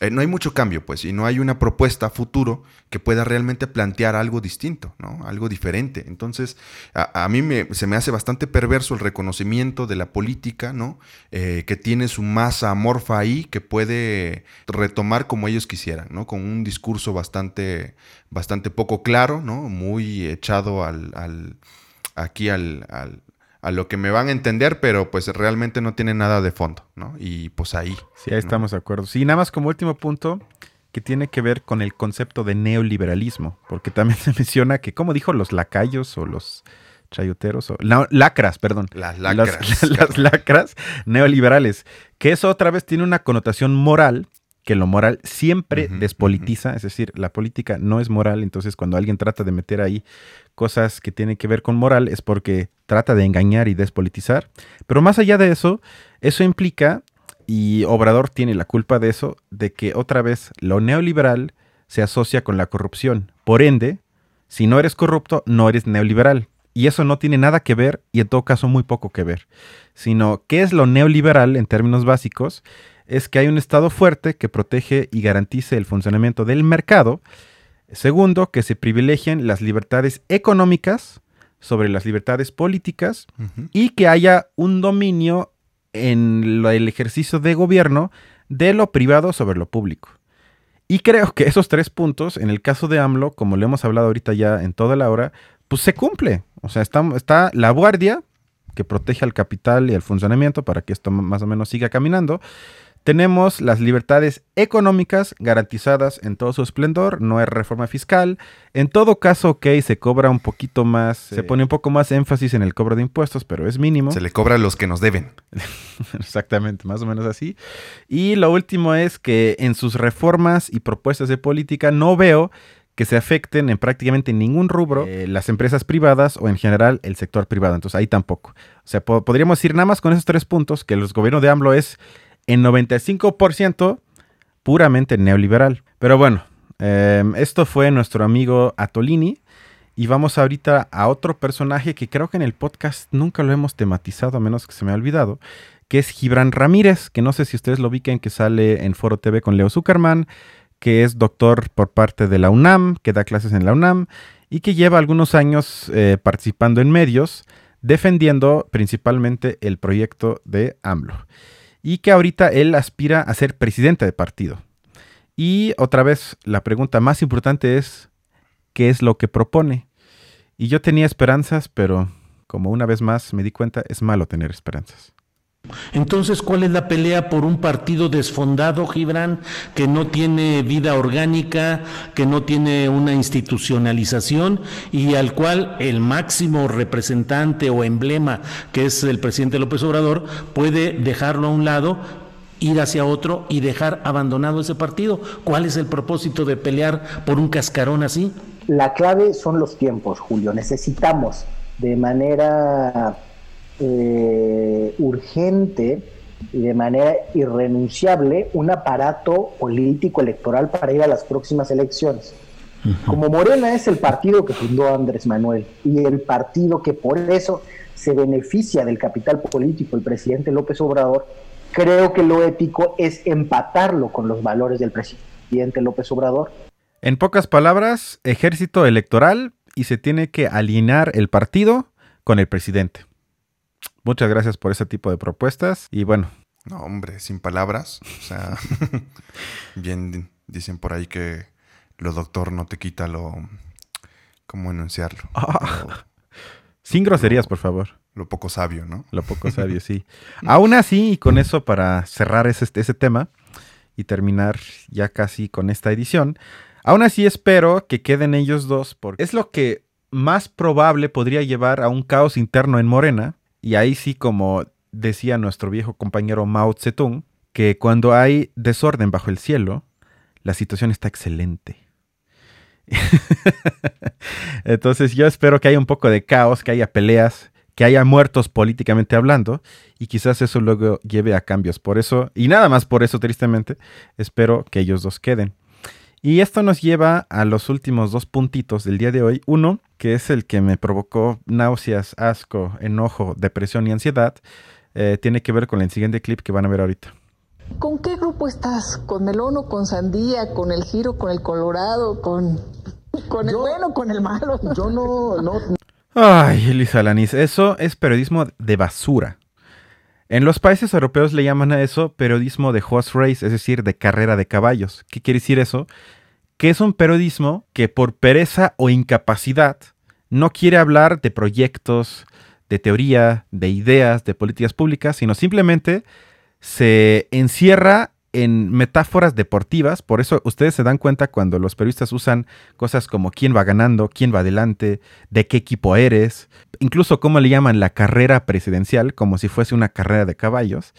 eh, no hay mucho cambio, pues, y no hay una propuesta futuro que pueda realmente plantear algo distinto, ¿no? Algo diferente. Entonces, a, mí me, se me hace bastante perverso el reconocimiento de la política, ¿no? Eh, que tiene su masa amorfa ahí, que puede retomar como ellos quisieran, ¿no? Con un discurso bastante, bastante poco claro, ¿no? Muy echado al, al aquí al, a lo que me van a entender, pero pues realmente no tiene nada de fondo, ¿no? Y pues ahí. Sí, ahí estamos de acuerdo. Sí, nada más como último punto que tiene que ver con el concepto de neoliberalismo, porque también se menciona que, como dijo, los lacayos o los chayoteros, o lacras, perdón. Las lacras. las lacras neoliberales, que eso otra vez tiene una connotación moral que lo moral siempre despolitiza, es decir, la política no es moral, entonces cuando alguien trata de meter ahí cosas que tienen que ver con moral es porque trata de engañar y despolitizar, pero más allá de eso, eso implica, y Obrador tiene la culpa de eso, de que otra vez lo neoliberal se asocia con la corrupción. Por ende, si no eres corrupto, no eres neoliberal. Y eso no tiene nada que ver, y en todo caso muy poco que ver, sino qué es lo neoliberal en términos básicos, es que hay un Estado fuerte que protege y garantice el funcionamiento del mercado. Segundo, que se privilegien las libertades económicas sobre las libertades políticas y que haya un dominio en el ejercicio de gobierno de lo privado sobre lo público. Y creo que esos tres puntos, en el caso de AMLO, como lo hemos hablado ahorita ya en toda la hora, pues se cumple. O sea, está, está la guardia que protege al capital y al funcionamiento para que esto más o menos siga caminando. Tenemos las libertades económicas garantizadas en todo su esplendor, no hay reforma fiscal. En todo caso, ok, se cobra un poquito más, se pone un poco más énfasis en el cobro de impuestos, pero es mínimo. Se le cobra a los que nos deben. Exactamente, más o menos así. Y lo último es que en sus reformas y propuestas de política no veo que se afecten en prácticamente ningún rubro eh, las empresas privadas o en general el sector privado. Entonces ahí tampoco. O sea, podríamos decir nada más con esos tres puntos que el gobierno de AMLO es en 95% puramente neoliberal. Pero bueno, em, esto fue nuestro amigo Atolini. Y vamos ahorita a otro personaje que creo que en el podcast nunca lo hemos tematizado, a menos que se me ha olvidado, que es Gibran Ramírez, que no sé si ustedes lo ubiquen, que sale en Foro TV con Leo Zuckerman, que es doctor por parte de la UNAM, que da clases en la UNAM y que lleva algunos años eh, participando en medios, defendiendo principalmente el proyecto de AMLO y que ahorita él aspira a ser presidente de partido. Y otra vez, la pregunta más importante es, ¿qué es lo que propone? Y yo tenía esperanzas, pero como una vez más me di cuenta, es malo tener esperanzas. Entonces, ¿cuál es la pelea por un partido desfondado, Gibran, que no tiene vida orgánica, que no tiene una institucionalización y al cual el máximo representante o emblema, que es el presidente López Obrador, puede dejarlo a un lado ir hacia otro y dejar abandonado ese partido. ¿Cuál es el propósito de pelear por un cascarón así? La clave son los tiempos, Julio. Necesitamos de manera eh, urgente y de manera irrenunciable un aparato político electoral para ir a las próximas elecciones. Como Morena es el partido que fundó Andrés Manuel y el partido que por eso se beneficia del capital político el presidente López Obrador, creo que lo ético es empatarlo con los valores del presidente López Obrador. En pocas palabras, ejército electoral y se tiene que alinear el partido con el presidente. Muchas gracias por ese tipo de propuestas y bueno. No, hombre, sin palabras. O sea, bien dicen por ahí que lo doctor no te quita lo... ¿Cómo enunciarlo? Ah. sin groserías, por favor. Lo poco sabio, ¿no? Lo poco sabio, sí. Aún así, y con eso para cerrar ese, ese tema y terminar ya casi con esta edición, aún así espero que queden ellos dos porque es lo que más probable podría llevar a un caos interno en Morena y ahí sí, como decía nuestro viejo compañero Mao Zedong, que cuando hay desorden bajo el cielo, la situación está excelente. Entonces yo espero que haya un poco de caos, que haya peleas, que haya muertos políticamente hablando y quizás eso luego lleve a cambios. Por eso, y nada más por eso tristemente, espero que ellos dos queden. Y esto nos lleva a los últimos dos puntitos del día de hoy. Uno, que es el que me provocó náuseas, asco, enojo, depresión y ansiedad, eh, tiene que ver con el siguiente clip que van a ver ahorita. ¿Con qué grupo estás? ¿Con melón o con sandía? ¿Con el giro, con el colorado? ¿Con, con el bueno, con el malo? Yo no, no... Ay, Elisa Lanis, eso es periodismo de basura. En los países europeos le llaman a eso periodismo de horse race, es decir, de carrera de caballos. ¿Qué quiere decir eso? Que es un periodismo que por pereza o incapacidad no quiere hablar de proyectos, de teoría, de ideas, de políticas públicas, sino simplemente se encierra en metáforas deportivas, por eso ustedes se dan cuenta cuando los periodistas usan cosas como quién va ganando, quién va adelante, de qué equipo eres, incluso cómo le llaman la carrera presidencial, como si fuese una carrera de caballos.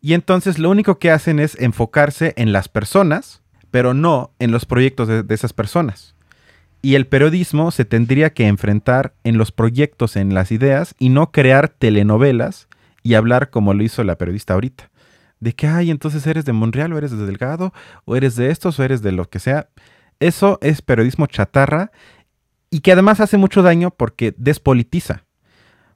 Y entonces lo único que hacen es enfocarse en las personas, pero no en los proyectos de, esas personas. Y el periodismo se tendría que enfrentar en los proyectos, en las ideas, y no crear telenovelas y hablar como lo hizo la periodista ahorita de que, ay, entonces eres de Monreal o eres de Delgado o eres de estos o eres de lo que sea. Eso es periodismo chatarra y que además hace mucho daño porque despolitiza.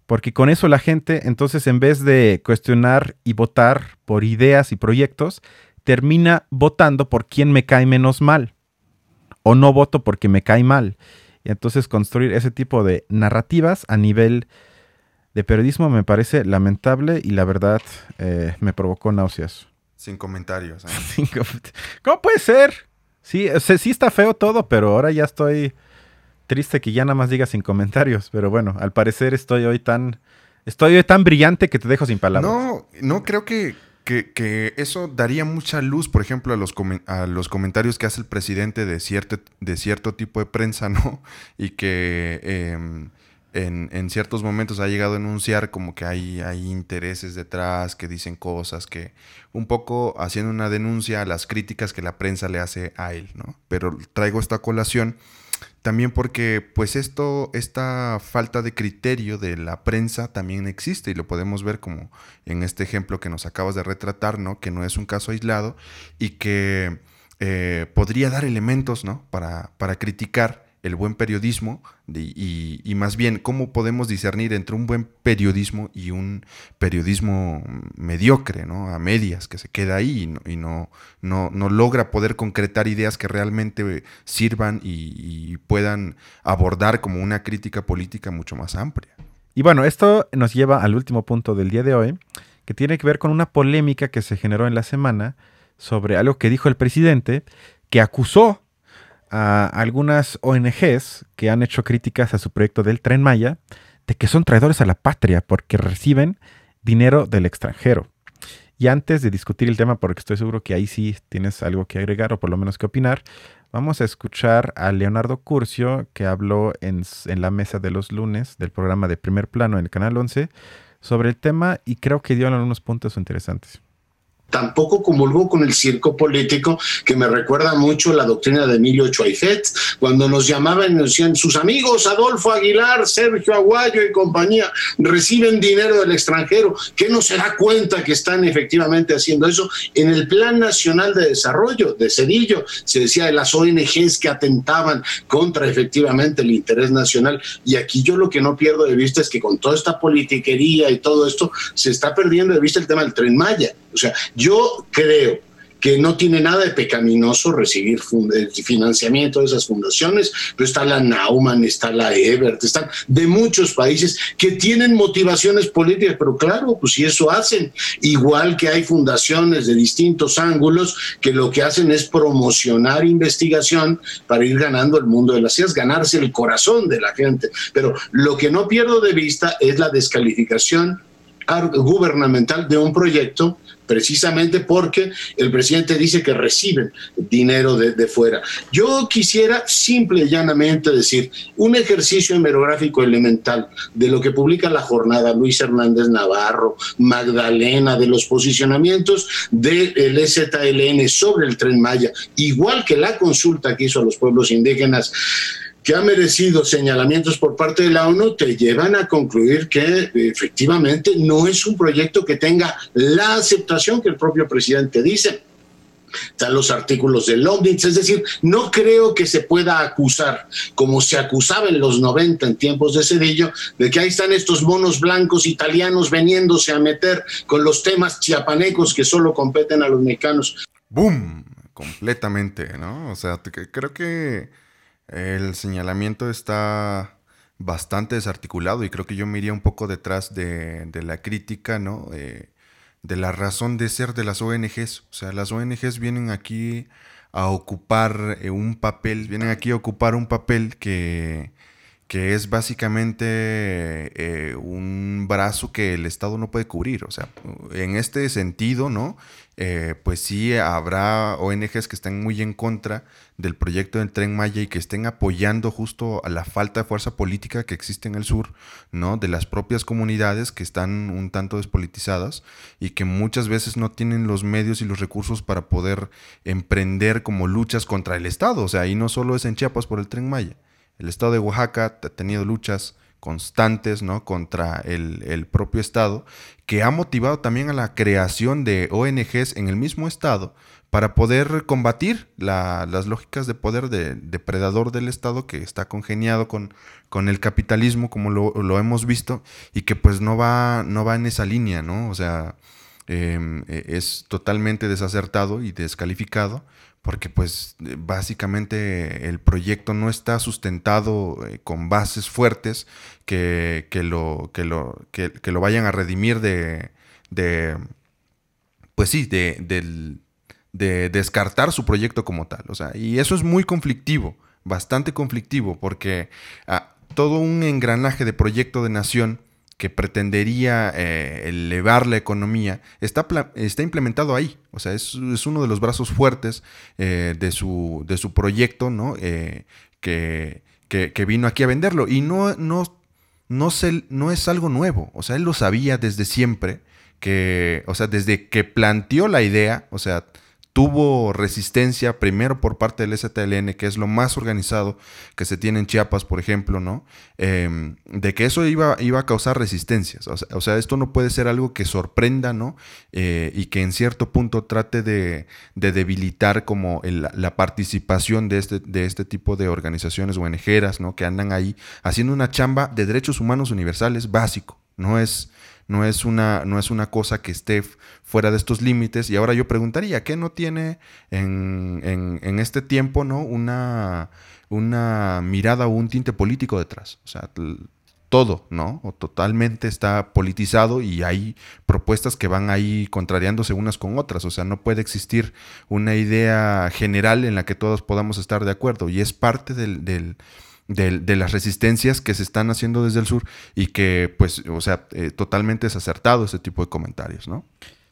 Porque con eso la gente, entonces, en vez de cuestionar y votar por ideas y proyectos, termina votando por quien me cae menos mal. O no voto porque me cae mal. Y entonces construir ese tipo de narrativas a nivel de periodismo me parece lamentable y la verdad eh, me provocó náuseas. Sin comentarios. ¿eh? Sin com- ¿Cómo puede ser? Sí, o sea, sí está feo todo, pero ahora ya estoy triste que ya nada más diga sin comentarios. Pero bueno, al parecer estoy hoy tan, estoy hoy tan brillante que te dejo sin palabras. No, no creo que, que- eso daría mucha luz, por ejemplo, a los, a los comentarios que hace el presidente de cierto, de cierto tipo de prensa, ¿no? Y que em, en, en ciertos momentos ha llegado a enunciar como que hay, hay intereses detrás, que dicen cosas, que un poco haciendo una denuncia a las críticas que la prensa le hace a él, ¿no? Pero traigo esta colación también porque pues esto, esta falta de criterio de la prensa también existe y lo podemos ver como en este ejemplo que nos acabas de retratar, ¿no? Que no es un caso aislado y que eh, podría dar elementos, ¿no? Para, para criticar el buen periodismo y, más bien cómo podemos discernir entre un buen periodismo y un periodismo mediocre, ¿no? A medias, que se queda ahí y no, y no, no, no logra poder concretar ideas que realmente sirvan y, y puedan abordar como una crítica política mucho más amplia. Y bueno, esto nos lleva al último punto del día de hoy, que tiene que ver con una polémica que se generó en la semana sobre algo que dijo el presidente, que acusó a algunas ONGs que han hecho críticas a su proyecto del tren Maya de que son traidores a la patria porque reciben dinero del extranjero. Y antes de discutir el tema, porque estoy seguro que ahí sí tienes algo que agregar o por lo menos que opinar, vamos a escuchar a Leonardo Curcio, que habló en, en la mesa de los lunes del programa de primer plano en el Canal 11 sobre el tema y creo que dio algunos puntos interesantes. Tampoco comulgó con el circo político que me recuerda mucho la doctrina de Emilio Chuaifet, cuando nos llamaban y nos decían sus amigos Adolfo Aguilar, Sergio Aguayo y compañía reciben dinero del extranjero, que no se da cuenta que están efectivamente haciendo eso. En el Plan Nacional de Desarrollo de Cedillo se decía de las ONGs que atentaban contra efectivamente el interés nacional y aquí yo lo que no pierdo de vista es que con toda esta politiquería y todo esto se está perdiendo de vista el tema del tren Maya. O sea, yo creo que no tiene nada de pecaminoso recibir eh, financiamiento de esas fundaciones, pero está la Nauman, está la Ebert, están de muchos países que tienen motivaciones políticas, pero claro, pues si eso hacen, igual que hay fundaciones de distintos ángulos que lo que hacen es promocionar investigación para ir ganando el mundo de las ciencias, ganarse el corazón de la gente, pero lo que no pierdo de vista es la descalificación gubernamental de un proyecto precisamente porque el presidente dice que reciben dinero de, de fuera. Yo quisiera simple y llanamente decir un ejercicio hemerográfico elemental de lo que publica la jornada Luis Hernández Navarro, Magdalena, de los posicionamientos del ZLN sobre el tren Maya, igual que la consulta que hizo a los pueblos indígenas que ha merecido señalamientos por parte de la ONU, te llevan a concluir que efectivamente no es un proyecto que tenga la aceptación que el propio presidente dice. Están los artículos del Omnibus, es decir, no creo que se pueda acusar, como se acusaba en los 90 en tiempos de Cedillo, de que ahí están estos monos blancos italianos veniéndose a meter con los temas chiapanecos que solo competen a los mexicanos. ¡Boom! Completamente, ¿no? O sea, creo que el señalamiento está bastante desarticulado y creo que yo me iría un poco detrás de, la crítica, ¿no? Eh, de la razón de ser de las ONGs. O sea, las ONGs vienen aquí a ocupar eh, un papel, vienen aquí a ocupar un papel que, que es básicamente eh, un brazo que el Estado no puede cubrir. O sea, en este sentido, ¿no? Eh, pues sí habrá ONGs que estén muy en contra del proyecto del Tren Maya y que estén apoyando justo a la falta de fuerza política que existe en el sur, ¿no? De las propias comunidades que están un tanto despolitizadas y que muchas veces no tienen los medios y los recursos para poder emprender como luchas contra el Estado. O sea, y no solo es en Chiapas por el Tren Maya. El Estado de Oaxaca ha tenido luchas constantes ¿no? contra el, propio Estado, que ha motivado también a la creación de ONGs en el mismo Estado para poder combatir la, las lógicas de poder de, depredador del Estado que está congeniado con, con el capitalismo, como lo, hemos visto, y que pues no va, no va en esa línea, ¿no? O sea, eh, es totalmente desacertado y descalificado porque pues básicamente el proyecto no está sustentado eh, con bases fuertes que, que, lo, que, lo, que, lo vayan a redimir de, de, pues sí, de, del, de descartar su proyecto como tal. O sea, y eso es muy conflictivo, bastante conflictivo, porque ah, todo un engranaje de proyecto de nación que pretendería eh, elevar la economía, está, está implementado ahí. O sea, es, uno de los brazos fuertes eh, de, su, de su proyecto, ¿no? Eh, que, que, vino aquí a venderlo. Y no, no, no, no es algo nuevo. O sea, él lo sabía desde siempre. Que, o sea, desde que planteó la idea, o sea, tuvo resistencia primero por parte del STLN, que es lo más organizado que se tiene en Chiapas, por ejemplo, ¿no? Em, de que eso iba, iba a causar resistencias. O sea, esto no puede ser algo que sorprenda, ¿no? Eh, y que en cierto punto trate de, debilitar como la participación de este, de este tipo de organizaciones ONGeras, ¿no? Que andan ahí haciendo una chamba de derechos humanos universales básico. No es, no es una, no es una cosa que esté fuera de estos límites. Y ahora yo preguntaría, ¿qué no tiene en, en, este tiempo ¿no? una, una mirada o un tinte político detrás? O sea, todo, ¿no? O totalmente está politizado y hay propuestas que van ahí contrariándose unas con otras. O sea, no puede existir una idea general en la que todos podamos estar de acuerdo. Y es parte del de, las resistencias que se están haciendo desde el sur y que, pues, o sea, eh, totalmente es acertado ese tipo de comentarios, ¿no?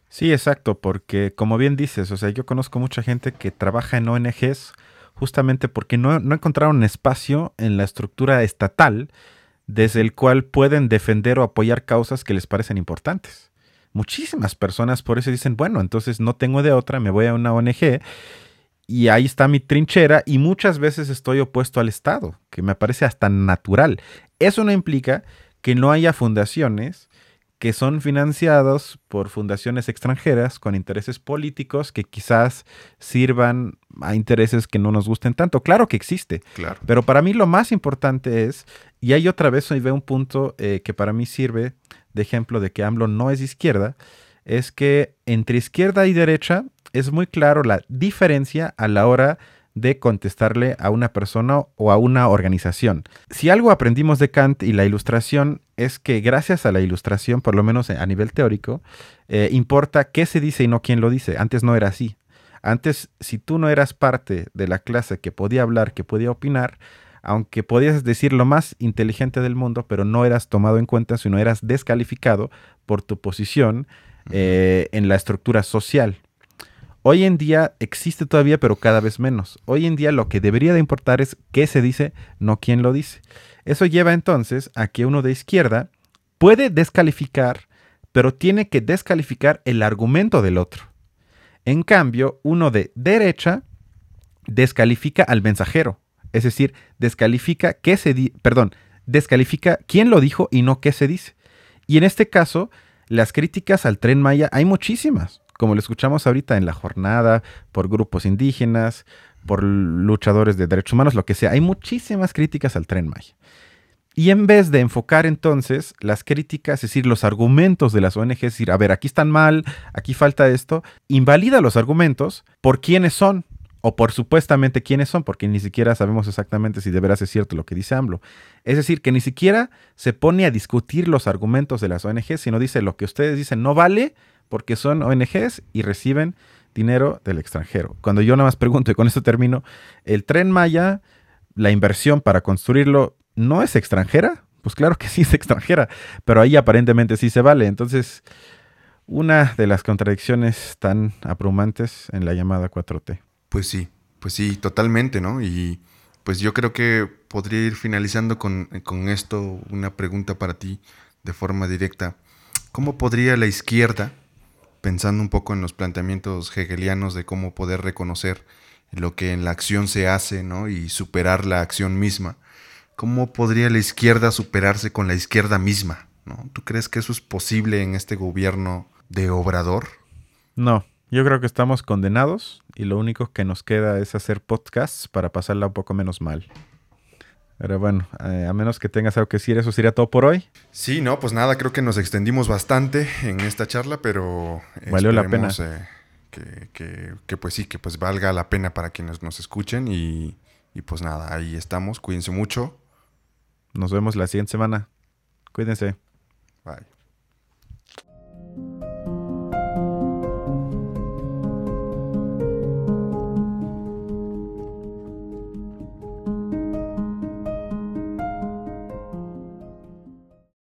Sí, exacto, porque como bien dices, o sea, yo conozco mucha gente que trabaja en ONGs justamente porque no, no encontraron espacio en la estructura estatal desde el cual pueden defender o apoyar causas que les parecen importantes. Muchísimas personas por eso dicen, bueno, entonces no tengo de otra, me voy a una ONG y ahí está mi trinchera y muchas veces estoy opuesto al Estado, que me parece hasta natural. Eso no implica que no haya fundaciones que son financiados por fundaciones extranjeras con intereses políticos que quizás sirvan a intereses que no nos gusten tanto. Claro que existe, claro. pero para mí lo más importante es, y hay otra vez hoy veo un punto eh, que para mí sirve de ejemplo de que AMLO no es izquierda, es que entre izquierda y derecha es muy claro la diferencia a la hora de contestarle a una persona o a una organización. Si algo aprendimos de Kant y la ilustración es que gracias a la ilustración, por lo menos a nivel teórico, eh, importa qué se dice y no quién lo dice. Antes no era así. Antes, si tú no eras parte de la clase que podía hablar, que podía opinar, aunque podías decir lo más inteligente del mundo, pero no eras tomado en cuenta, sino eras descalificado por tu posición eh, en la estructura social. Hoy en día existe todavía, pero cada vez menos. Hoy en día lo que debería de importar es qué se dice, no quién lo dice. Eso lleva entonces a que uno de izquierda puede descalificar, pero tiene que descalificar el argumento del otro. En cambio, uno de derecha descalifica al mensajero, es decir, descalifica qué se perdón, descalifica quién lo dijo y no qué se dice. Y en este caso, las críticas al tren Maya hay muchísimas como lo escuchamos ahorita en la jornada, por grupos indígenas, por luchadores de derechos humanos, lo que sea. Hay muchísimas críticas al tren Maya. Y en vez de enfocar entonces las críticas, es decir, los argumentos de las ONGs, es decir, a ver, aquí están mal, aquí falta esto, invalida los argumentos por quiénes son, o por supuestamente quiénes son, porque ni siquiera sabemos exactamente si de veras es cierto lo que dice AMLO. Es decir, que ni siquiera se pone a discutir los argumentos de las ONGs, sino dice lo que ustedes dicen no vale, porque son ONGs y reciben dinero del extranjero. Cuando yo nada más pregunto, y con esto termino, ¿el tren Maya, la inversión para construirlo, no es extranjera? Pues claro que sí es extranjera, pero ahí aparentemente sí se vale. Entonces, una de las contradicciones tan abrumantes en la llamada 4T. Pues sí, pues sí, totalmente, ¿no? Y pues yo creo que podría ir finalizando con, con esto una pregunta para ti de forma directa. ¿Cómo podría la izquierda pensando un poco en los planteamientos hegelianos de cómo poder reconocer lo que en la acción se hace ¿no? y superar la acción misma, ¿cómo podría la izquierda superarse con la izquierda misma? ¿no? ¿Tú crees que eso es posible en este gobierno de Obrador? No, yo creo que estamos condenados y lo único que nos queda es hacer podcasts para pasarla un poco menos mal. Pero bueno, eh, a menos que tengas algo que decir, eso sería todo por hoy. Sí, no, pues nada, creo que nos extendimos bastante en esta charla, pero valió la pena. Eh, que, que, pues sí, que pues valga la pena para quienes nos escuchen y, y pues nada, ahí estamos, cuídense mucho. Nos vemos la siguiente semana. Cuídense.